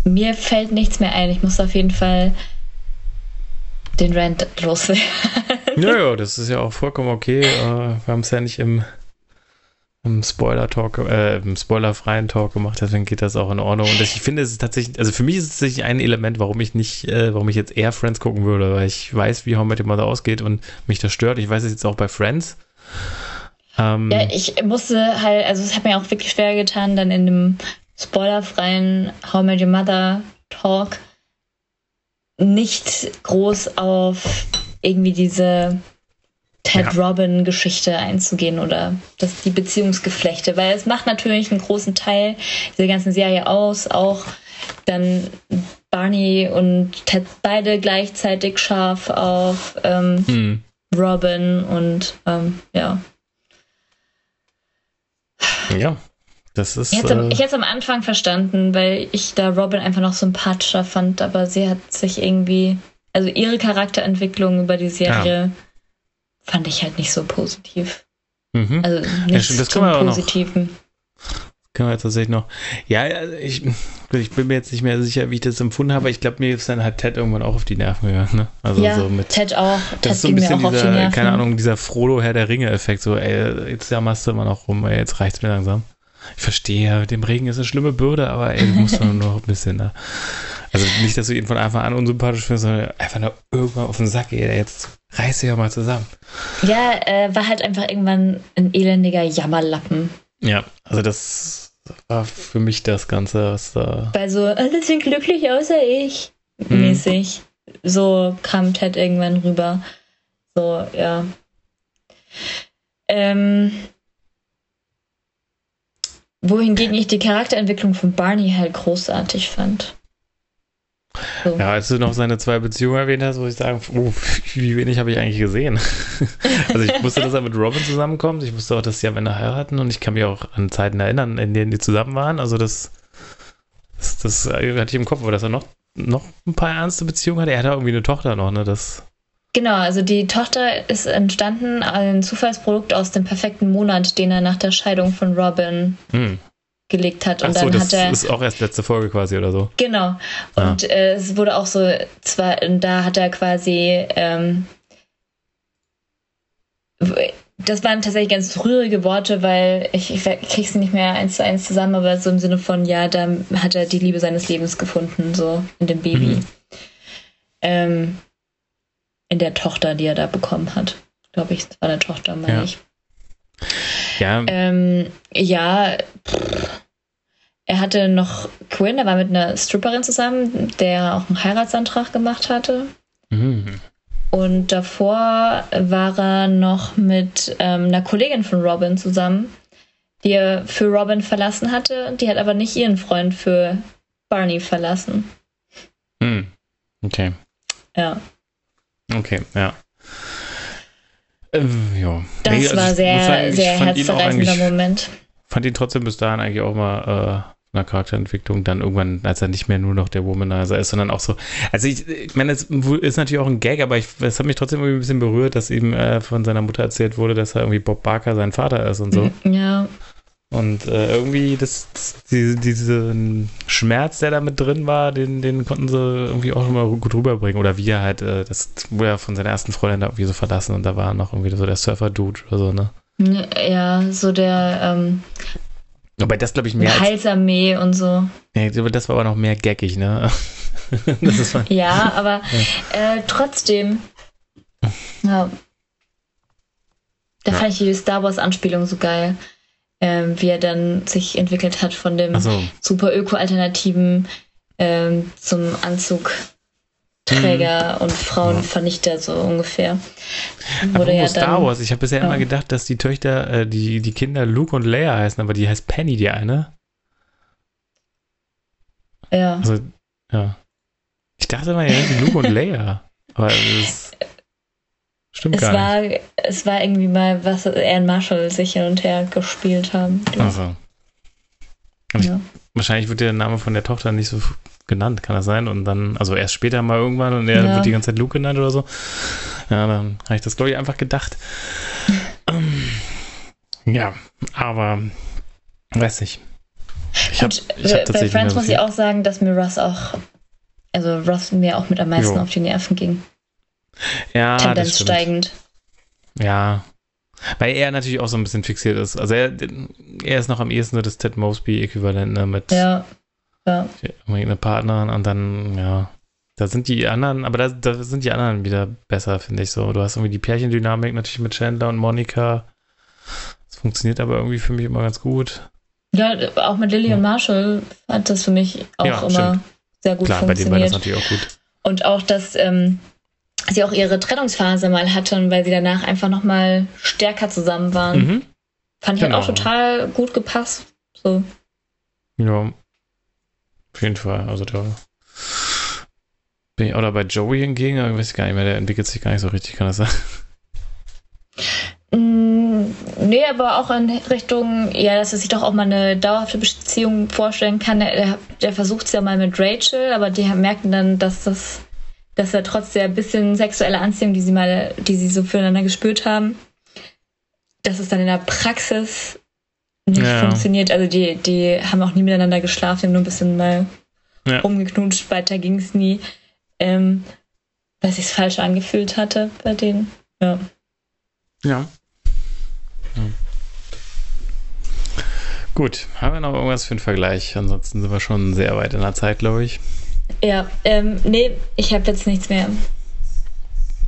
Mir fällt nichts mehr ein. Ich muss auf jeden Fall den Rant loswerden. Ja, ja, das ist ja auch vollkommen okay. Äh, wir haben es ja nicht im, im Spoiler-Talk, äh, im spoilerfreien Talk gemacht, deswegen geht das auch in Ordnung. Und ich finde, es ist tatsächlich, also für mich ist es tatsächlich ein Element, warum ich nicht, äh, warum ich jetzt eher Friends gucken würde, weil ich weiß, wie How Met Your Mother ausgeht und mich das stört. Ich weiß es jetzt auch bei Friends. Ähm, ja, ich musste halt, also es hat mir auch wirklich schwer getan, dann in dem spoilerfreien How Met Your Mother Talk nicht groß auf irgendwie diese Ted ja. Robin Geschichte einzugehen oder das, die Beziehungsgeflechte, weil es macht natürlich einen großen Teil dieser ganzen Serie aus, auch dann Barney und Ted beide gleichzeitig scharf auf ähm, hm. Robin und ähm, ja. Ja, das ist. Ich hätte, äh, es am Anfang verstanden, weil ich da Robin einfach noch sympathischer fand, aber sie hat sich irgendwie. Also ihre Charakterentwicklung über die Serie ja. fand ich halt nicht so positiv. Mhm. Also nicht ja, das zum Positiven. Können wir tatsächlich noch. Ja, also ich, ich bin mir jetzt nicht mehr sicher, wie ich das empfunden habe. Ich glaube, mir ist dann halt Ted irgendwann auch auf die Nerven gegangen. Ne? Also ja, so mit, Ted auch. Das Ted ist so ein bisschen dieser, keine Ahnung, dieser Frodo Herr der Ringe-Effekt. So, ey, jetzt jammerst du immer noch rum, ey, jetzt reicht's mir langsam. Ich verstehe, mit dem Regen ist eine schlimme Bürde, aber ey, du musst nur noch ein bisschen da. Ne? Also nicht, dass du ihn von Anfang an unsympathisch findest, sondern einfach nur irgendwann auf den Sack, ey, jetzt reiß dich ja mal zusammen. Ja, äh, war halt einfach irgendwann ein elendiger Jammerlappen. Ja, also das war für mich das Ganze, was da. Bei so, alle sind glücklich außer ich, hm. mäßig. So kam Ted irgendwann rüber. So, ja. Ähm, wohingegen ich die Charakterentwicklung von Barney halt großartig fand. So. Ja, als du noch seine zwei Beziehungen erwähnt hast, muss ich sagen, oh, wie wenig habe ich eigentlich gesehen. also ich wusste, dass er mit Robin zusammenkommt. Ich wusste auch, dass sie am Ende heiraten und ich kann mich auch an Zeiten erinnern, in denen die zusammen waren. Also das, das, das hatte ich im Kopf, aber dass er noch, noch ein paar ernste Beziehungen hatte. Er hatte irgendwie eine Tochter noch, ne? Das Genau, also die Tochter ist entstanden, ein Zufallsprodukt aus dem perfekten Monat, den er nach der Scheidung von Robin hm. Gelegt hat. Und Ach so, dann das hat er, ist auch erst letzte Folge quasi oder so. Genau. Und ah. äh, es wurde auch so, zwar, da hat er quasi, ähm, das waren tatsächlich ganz rührige Worte, weil ich, ich krieg sie nicht mehr eins zu eins zusammen, aber so im Sinne von, ja, da hat er die Liebe seines Lebens gefunden, so in dem Baby. Mhm. Ähm, in der Tochter, die er da bekommen hat. Glaube ich, war eine Tochter, meine ja. ich. Ja. Ähm, ja, pff. er hatte noch Quinn, er war mit einer Stripperin zusammen, der auch einen Heiratsantrag gemacht hatte. Mhm. Und davor war er noch mit ähm, einer Kollegin von Robin zusammen, die er für Robin verlassen hatte. Die hat aber nicht ihren Freund für Barney verlassen. Mhm. Okay. Ja. Okay, ja. Äh, ja. Das nee, also war sehr, sagen, sehr herzerreißender Moment. Fand ihn trotzdem bis dahin eigentlich auch mal äh, einer Charakterentwicklung dann irgendwann, als er nicht mehr nur noch der Womanizer ist, sondern auch so. Also ich, ich meine, es ist natürlich auch ein Gag, aber ich, es hat mich trotzdem irgendwie ein bisschen berührt, dass ihm äh, von seiner Mutter erzählt wurde, dass er irgendwie Bob Barker sein Vater ist und so. Ja. Und äh, irgendwie das, die, diesen Schmerz, der da mit drin war, den, den konnten sie irgendwie auch immer gut rüberbringen. Oder wie er halt, äh, das wurde er von seiner ersten Freundin da irgendwie so verlassen und da war noch irgendwie so der Surfer-Dude oder so, ne? Ja, so der ähm, Wobei das, glaube ich, mehr Heilsarmee und so. ja, das war aber noch mehr gaggig, ne? Ja, aber äh, trotzdem. Ja. Da Ja. fand ich die Star Wars Anspielung so geil. Ähm, wie er dann sich entwickelt hat von dem also, super Öko-Alternativen ähm, zum Anzugträger und Frauenvernichter, so ungefähr. Wurde ja Star dann. Wars, ich habe bisher ja. immer gedacht, dass die Töchter, äh, die, die Kinder Luke und Leia heißen, aber die heißt Penny, die eine. Ja. Also, ja. Ich dachte immer, die heißen Luke und Leia. Aber das stimmt Es gar war, nicht. es war irgendwie mal, was er und Marshall sich hin und her gespielt haben. Also, Ja. wahrscheinlich wird der Name von der Tochter nicht so genannt, kann das sein? Und dann, also erst später mal irgendwann und er Ja. wird die ganze Zeit Luke genannt oder so. Ja, dann habe ich das, glaube ich, einfach gedacht. Ähm, ja, aber weiß nicht. Ich Und ich hab bei Friends muss ich auch sagen, dass mir Russ auch, also Russ mir auch mit am meisten Jo. auf die Nerven ging. Ja, das Tendenz steigend. Ja. Weil er natürlich auch so ein bisschen fixiert ist. Also er, er ist noch am ehesten so das Ted Mosby-Äquivalent ne, mit Ja. Ja. irgendeiner Partnerin und dann, ja. Da sind die anderen, aber da, da sind die anderen wieder besser, finde ich so. Du hast irgendwie die Pärchendynamik natürlich mit Chandler und Monika. Das funktioniert aber irgendwie für mich immer ganz gut. ja, auch mit Lily Ja. und Marshall hat das für mich auch Ja, immer stimmt. sehr gut Klar, bei den beiden ist funktioniert. natürlich auch gut. Und auch, dass ähm, sie auch ihre Trennungsphase mal hatten, weil sie danach einfach nochmal stärker zusammen waren. Mhm. Fand ich Genau. halt auch total gut gepasst. So. Ja. Auf jeden Fall. Also da bin ich, oder bei Joey hingegen, ich weiß gar nicht mehr, der entwickelt sich gar nicht so richtig, kann das sein? Mm, Nee, aber auch in Richtung, ja, dass er sich doch auch mal eine dauerhafte Beziehung vorstellen kann. Der, der versucht es ja mal mit Rachel, aber die merken dann, dass das, dass er trotz der bisschen sexuelle Anziehung, die sie mal, die sie so füreinander gespürt haben, dass es dann in der Praxis nicht Ja. funktioniert. Also die, die haben auch nie miteinander geschlafen, die haben nur ein bisschen mal Ja. rumgeknutscht, weiter ging es nie. Ähm, weil sich's falsch angefühlt hatte bei denen. Ja. Ja. Gut, haben wir noch irgendwas für einen Vergleich? Ansonsten sind wir schon sehr weit in der Zeit, glaube ich. Ja, ähm, nee, ich habe jetzt nichts mehr.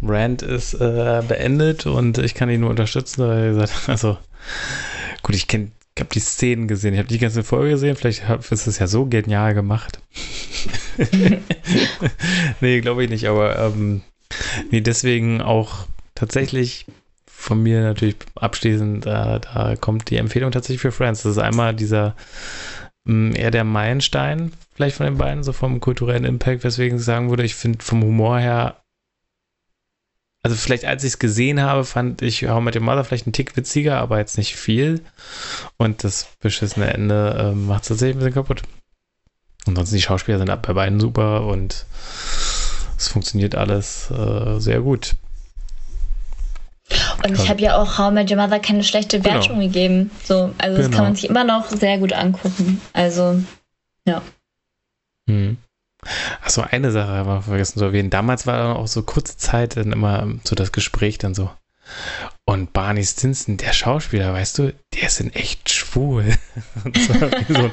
Rand ist äh, beendet und ich kann ihn nur unterstützen, er also gut, ich kenne, ich habe die Szenen gesehen, ich habe die ganze Folge gesehen, vielleicht ist es ja so genial gemacht. nee, glaube ich nicht, aber ähm, nee, deswegen auch tatsächlich von mir natürlich abschließend, äh, da kommt die Empfehlung tatsächlich für Friends. Das ist einmal dieser mh, eher der Meilenstein, vielleicht von den beiden, so vom kulturellen Impact, weswegen ich sagen würde, ich finde vom Humor her also vielleicht als ich es gesehen habe, fand ich How I Met Your Mother vielleicht einen Tick witziger, aber jetzt nicht viel. Und das beschissene Ende ähm, macht es tatsächlich ein bisschen kaputt. Ansonsten die Schauspieler sind bei beiden super und es funktioniert alles äh, sehr gut. Und ich habe ja auch How I Met Your Mother keine schlechte Genau. Wertung gegeben. So, also das Genau. kann man sich immer noch sehr gut angucken. Also, Hm. Achso, eine Sache haben wir vergessen zu erwähnen. Damals war dann auch so kurze Zeit dann immer so das Gespräch dann so. Und Barney Stinson, der Schauspieler, weißt du, der ist in echt schwul. Und so, wie so,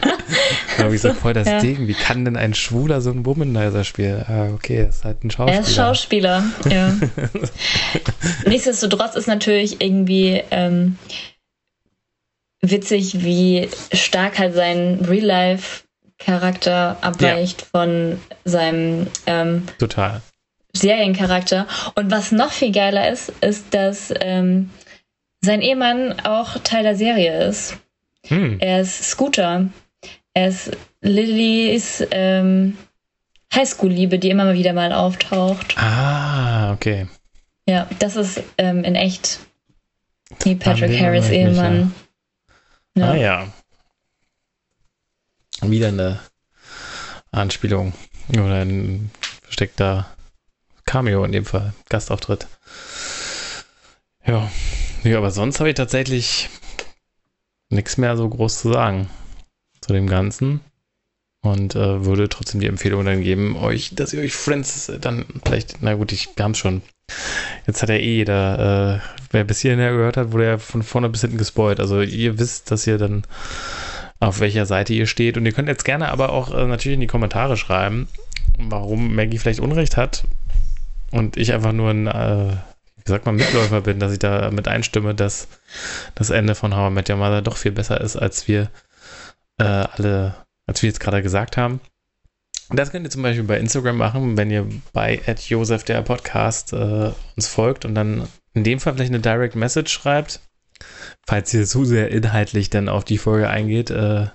hab ich so voll das Ja. Ding. Wie kann denn ein Schwuler so ein Womanizer spielen? Ah, okay, das ist halt ein Schauspieler. er ist Schauspieler. Ja. Nichtsdestotrotz ist natürlich irgendwie ähm, witzig, wie stark halt sein Real-Life-Charakter abweicht von seinem ähm, Total. Seriencharakter. Und was noch viel geiler ist, ist, dass ähm, sein Ehemann auch Teil der Serie ist. Hm. Er ist Scooter. Er ist Lillys ähm, Highschool-Liebe, die immer mal wieder mal auftaucht. Ah, okay. Ja, das ist ähm, in echt Neil Patrick Harris Ehemann. Ja. Ah ja. Wieder eine Anspielung. Oder ein versteckter Cameo in dem Fall. Gastauftritt. Ja. ja aber sonst habe ich tatsächlich nichts mehr so groß zu sagen zu dem Ganzen. Und äh, würde trotzdem die Empfehlung dann geben, euch, dass ihr euch Friends dann vielleicht, na gut, ich, wir haben es schon Jetzt hat er eh jeder, äh, wer bis hierhin gehört hat, wurde ja von vorne bis hinten gespoilt. Also ihr wisst, dass ihr dann auf welcher Seite ihr steht. Und ihr könnt jetzt gerne aber auch äh, natürlich in die Kommentare schreiben, warum Maggie vielleicht Unrecht hat und ich einfach nur ein, äh, wie sagt man, Mitläufer bin, dass ich da mit einstimme, dass das Ende von How I Met Your Mother doch viel besser ist, als wir äh, alle, als wir jetzt gerade gesagt haben. Das könnt ihr zum Beispiel bei Instagram machen, wenn ihr bei Joseph der Podcast äh, uns folgt und dann in dem Fall vielleicht eine Direct Message schreibt, falls ihr zu sehr inhaltlich dann auf die Folge eingeht. Äh,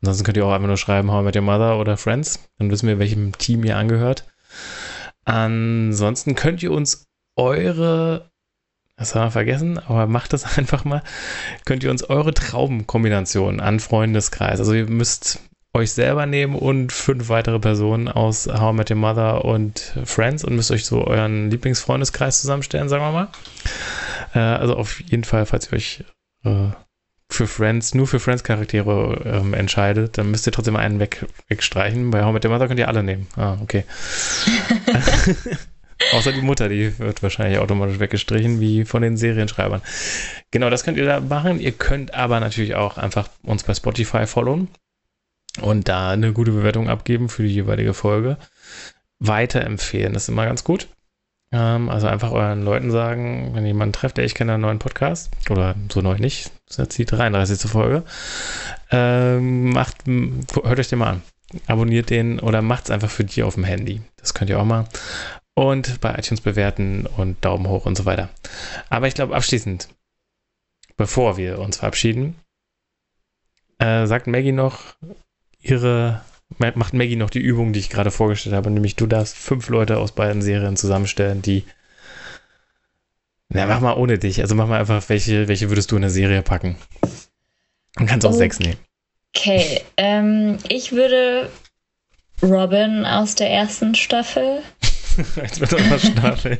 ansonsten könnt ihr auch einfach nur schreiben, How I Met Your Mother oder Friends. Dann wissen wir, welchem Team ihr angehört. Ansonsten könnt ihr uns eure, das haben wir vergessen, aber macht das einfach mal, könnt ihr uns eure Traubenkombination an Freundeskreis, also ihr müsst euch selber nehmen und fünf weitere Personen aus How I Met Your Mother und Friends und müsst euch so euren Lieblingsfreundeskreis zusammenstellen, sagen wir mal. Äh, also auf jeden Fall, falls ihr euch äh, für Friends, nur für Friends-Charaktere ähm, entscheidet, dann müsst ihr trotzdem einen weg, wegstreichen. Bei How I Met Your Mother könnt ihr alle nehmen. Ah, okay. Außer die Mutter, die wird wahrscheinlich automatisch weggestrichen, wie von den Serienschreibern. Genau, das könnt ihr da machen. Ihr könnt aber natürlich auch einfach uns bei Spotify followen und da eine gute Bewertung abgeben für die jeweilige Folge. Weiterempfehlen, das ist immer ganz gut. Ähm, also einfach euren Leuten sagen, wenn jemanden trefft, der ich kenne einen neuen Podcast, oder so neu nicht, das ist jetzt die 33. Folge, ähm, macht, hört euch den mal an. Abonniert den oder macht es einfach für die auf dem Handy. Das könnt ihr auch mal. Und bei iTunes bewerten und Daumen hoch und so weiter. Aber ich glaube, abschließend, bevor wir uns verabschieden, äh, sagt Maggie noch, ihre, macht Maggie noch die Übung, die ich gerade vorgestellt habe, nämlich du darfst fünf Leute aus beiden Serien zusammenstellen, die na, mach mal ohne dich. Also mach mal einfach, welche, welche würdest du in eine Serie packen? Und kannst auch okay. sechs nehmen. Okay, ähm, ich würde Robin aus der ersten Staffel. Jetzt wird das Staffel.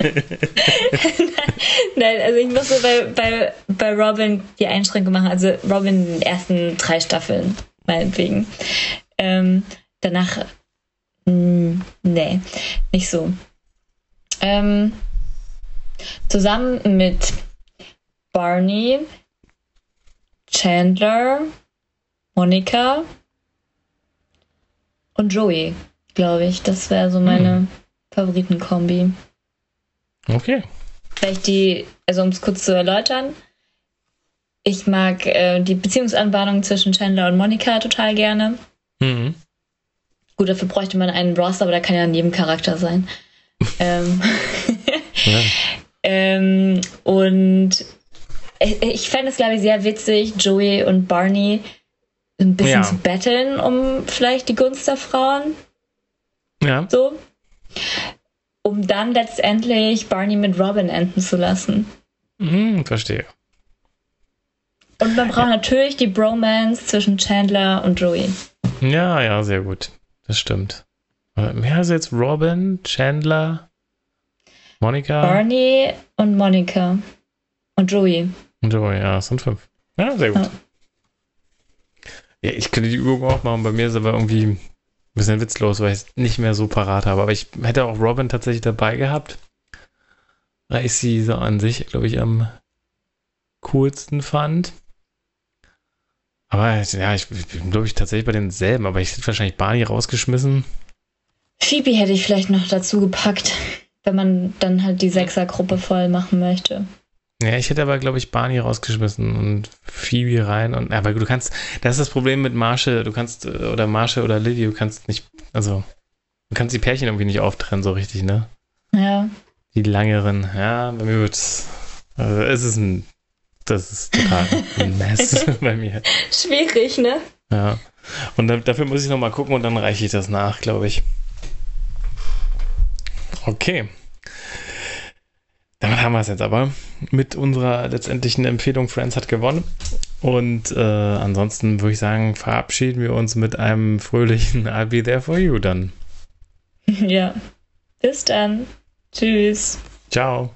Nein, also ich musste bei, bei, bei Robin die Einschränkung machen. Also Robin in den ersten drei Staffeln meinetwegen. Ähm, danach, mh, hm, nee, nicht so. Ähm, zusammen mit Barney, Chandler, Monika und Joey, glaube ich. Das wäre so meine hm. Favoritenkombi. Okay. Vielleicht die, also um es kurz zu erläutern, ich mag äh, die Beziehungsanbahnung zwischen Chandler und Monika total gerne. Mhm. Gut, dafür bräuchte man einen Ross, aber der kann ja in jedem Charakter sein. ähm, ja. ähm, und ich, ich fände es, glaube ich, sehr witzig, Joey und Barney ein bisschen ja. zu betteln um vielleicht die Gunst der Frauen. Ja. So. Um dann letztendlich Barney mit Robin enden zu lassen. Mhm, verstehe. Und man braucht natürlich die Bromance zwischen Chandler und Joey. Ja, ja, sehr gut. Das stimmt. Wer ist jetzt Robin, Chandler, Monika? Barney und Monika. Und Joey. Und Joey, ja, das sind fünf. Ja, sehr gut. Ja. ja, ich könnte die Übung auch machen. Bei mir ist aber irgendwie ein bisschen witzlos, weil ich es nicht mehr so parat habe. Aber ich hätte auch Robin tatsächlich dabei gehabt. Weil ich sie so an sich, glaube ich, am coolsten fand. Aber ja, ich bin, glaube ich, tatsächlich bei denselben, aber ich hätte wahrscheinlich Barney rausgeschmissen. Phoebe hätte ich vielleicht noch dazu gepackt, wenn man dann halt die Sechsergruppe voll machen möchte. Ja, ich hätte aber, glaube ich, Barney rausgeschmissen und Phoebe rein. Und, aber du kannst, das ist das Problem mit Marshall, du kannst, oder Marshall oder Lily, du kannst nicht, also, du kannst die Pärchen irgendwie nicht auftrennen, so richtig, ne? Ja. Die langeren, ja, bei mir wird es, also, es ist ein das ist total ein Mess bei mir. Schwierig, ne? Ja. Und da, dafür muss ich nochmal gucken und dann reiche ich das nach, glaube ich. Okay. Damit haben wir es jetzt aber. Mit unserer letztendlichen Empfehlung Friends hat gewonnen. Und äh, ansonsten würde ich sagen, verabschieden wir uns mit einem fröhlichen I'll be there for you dann. Ja. Bis dann. Tschüss. Ciao.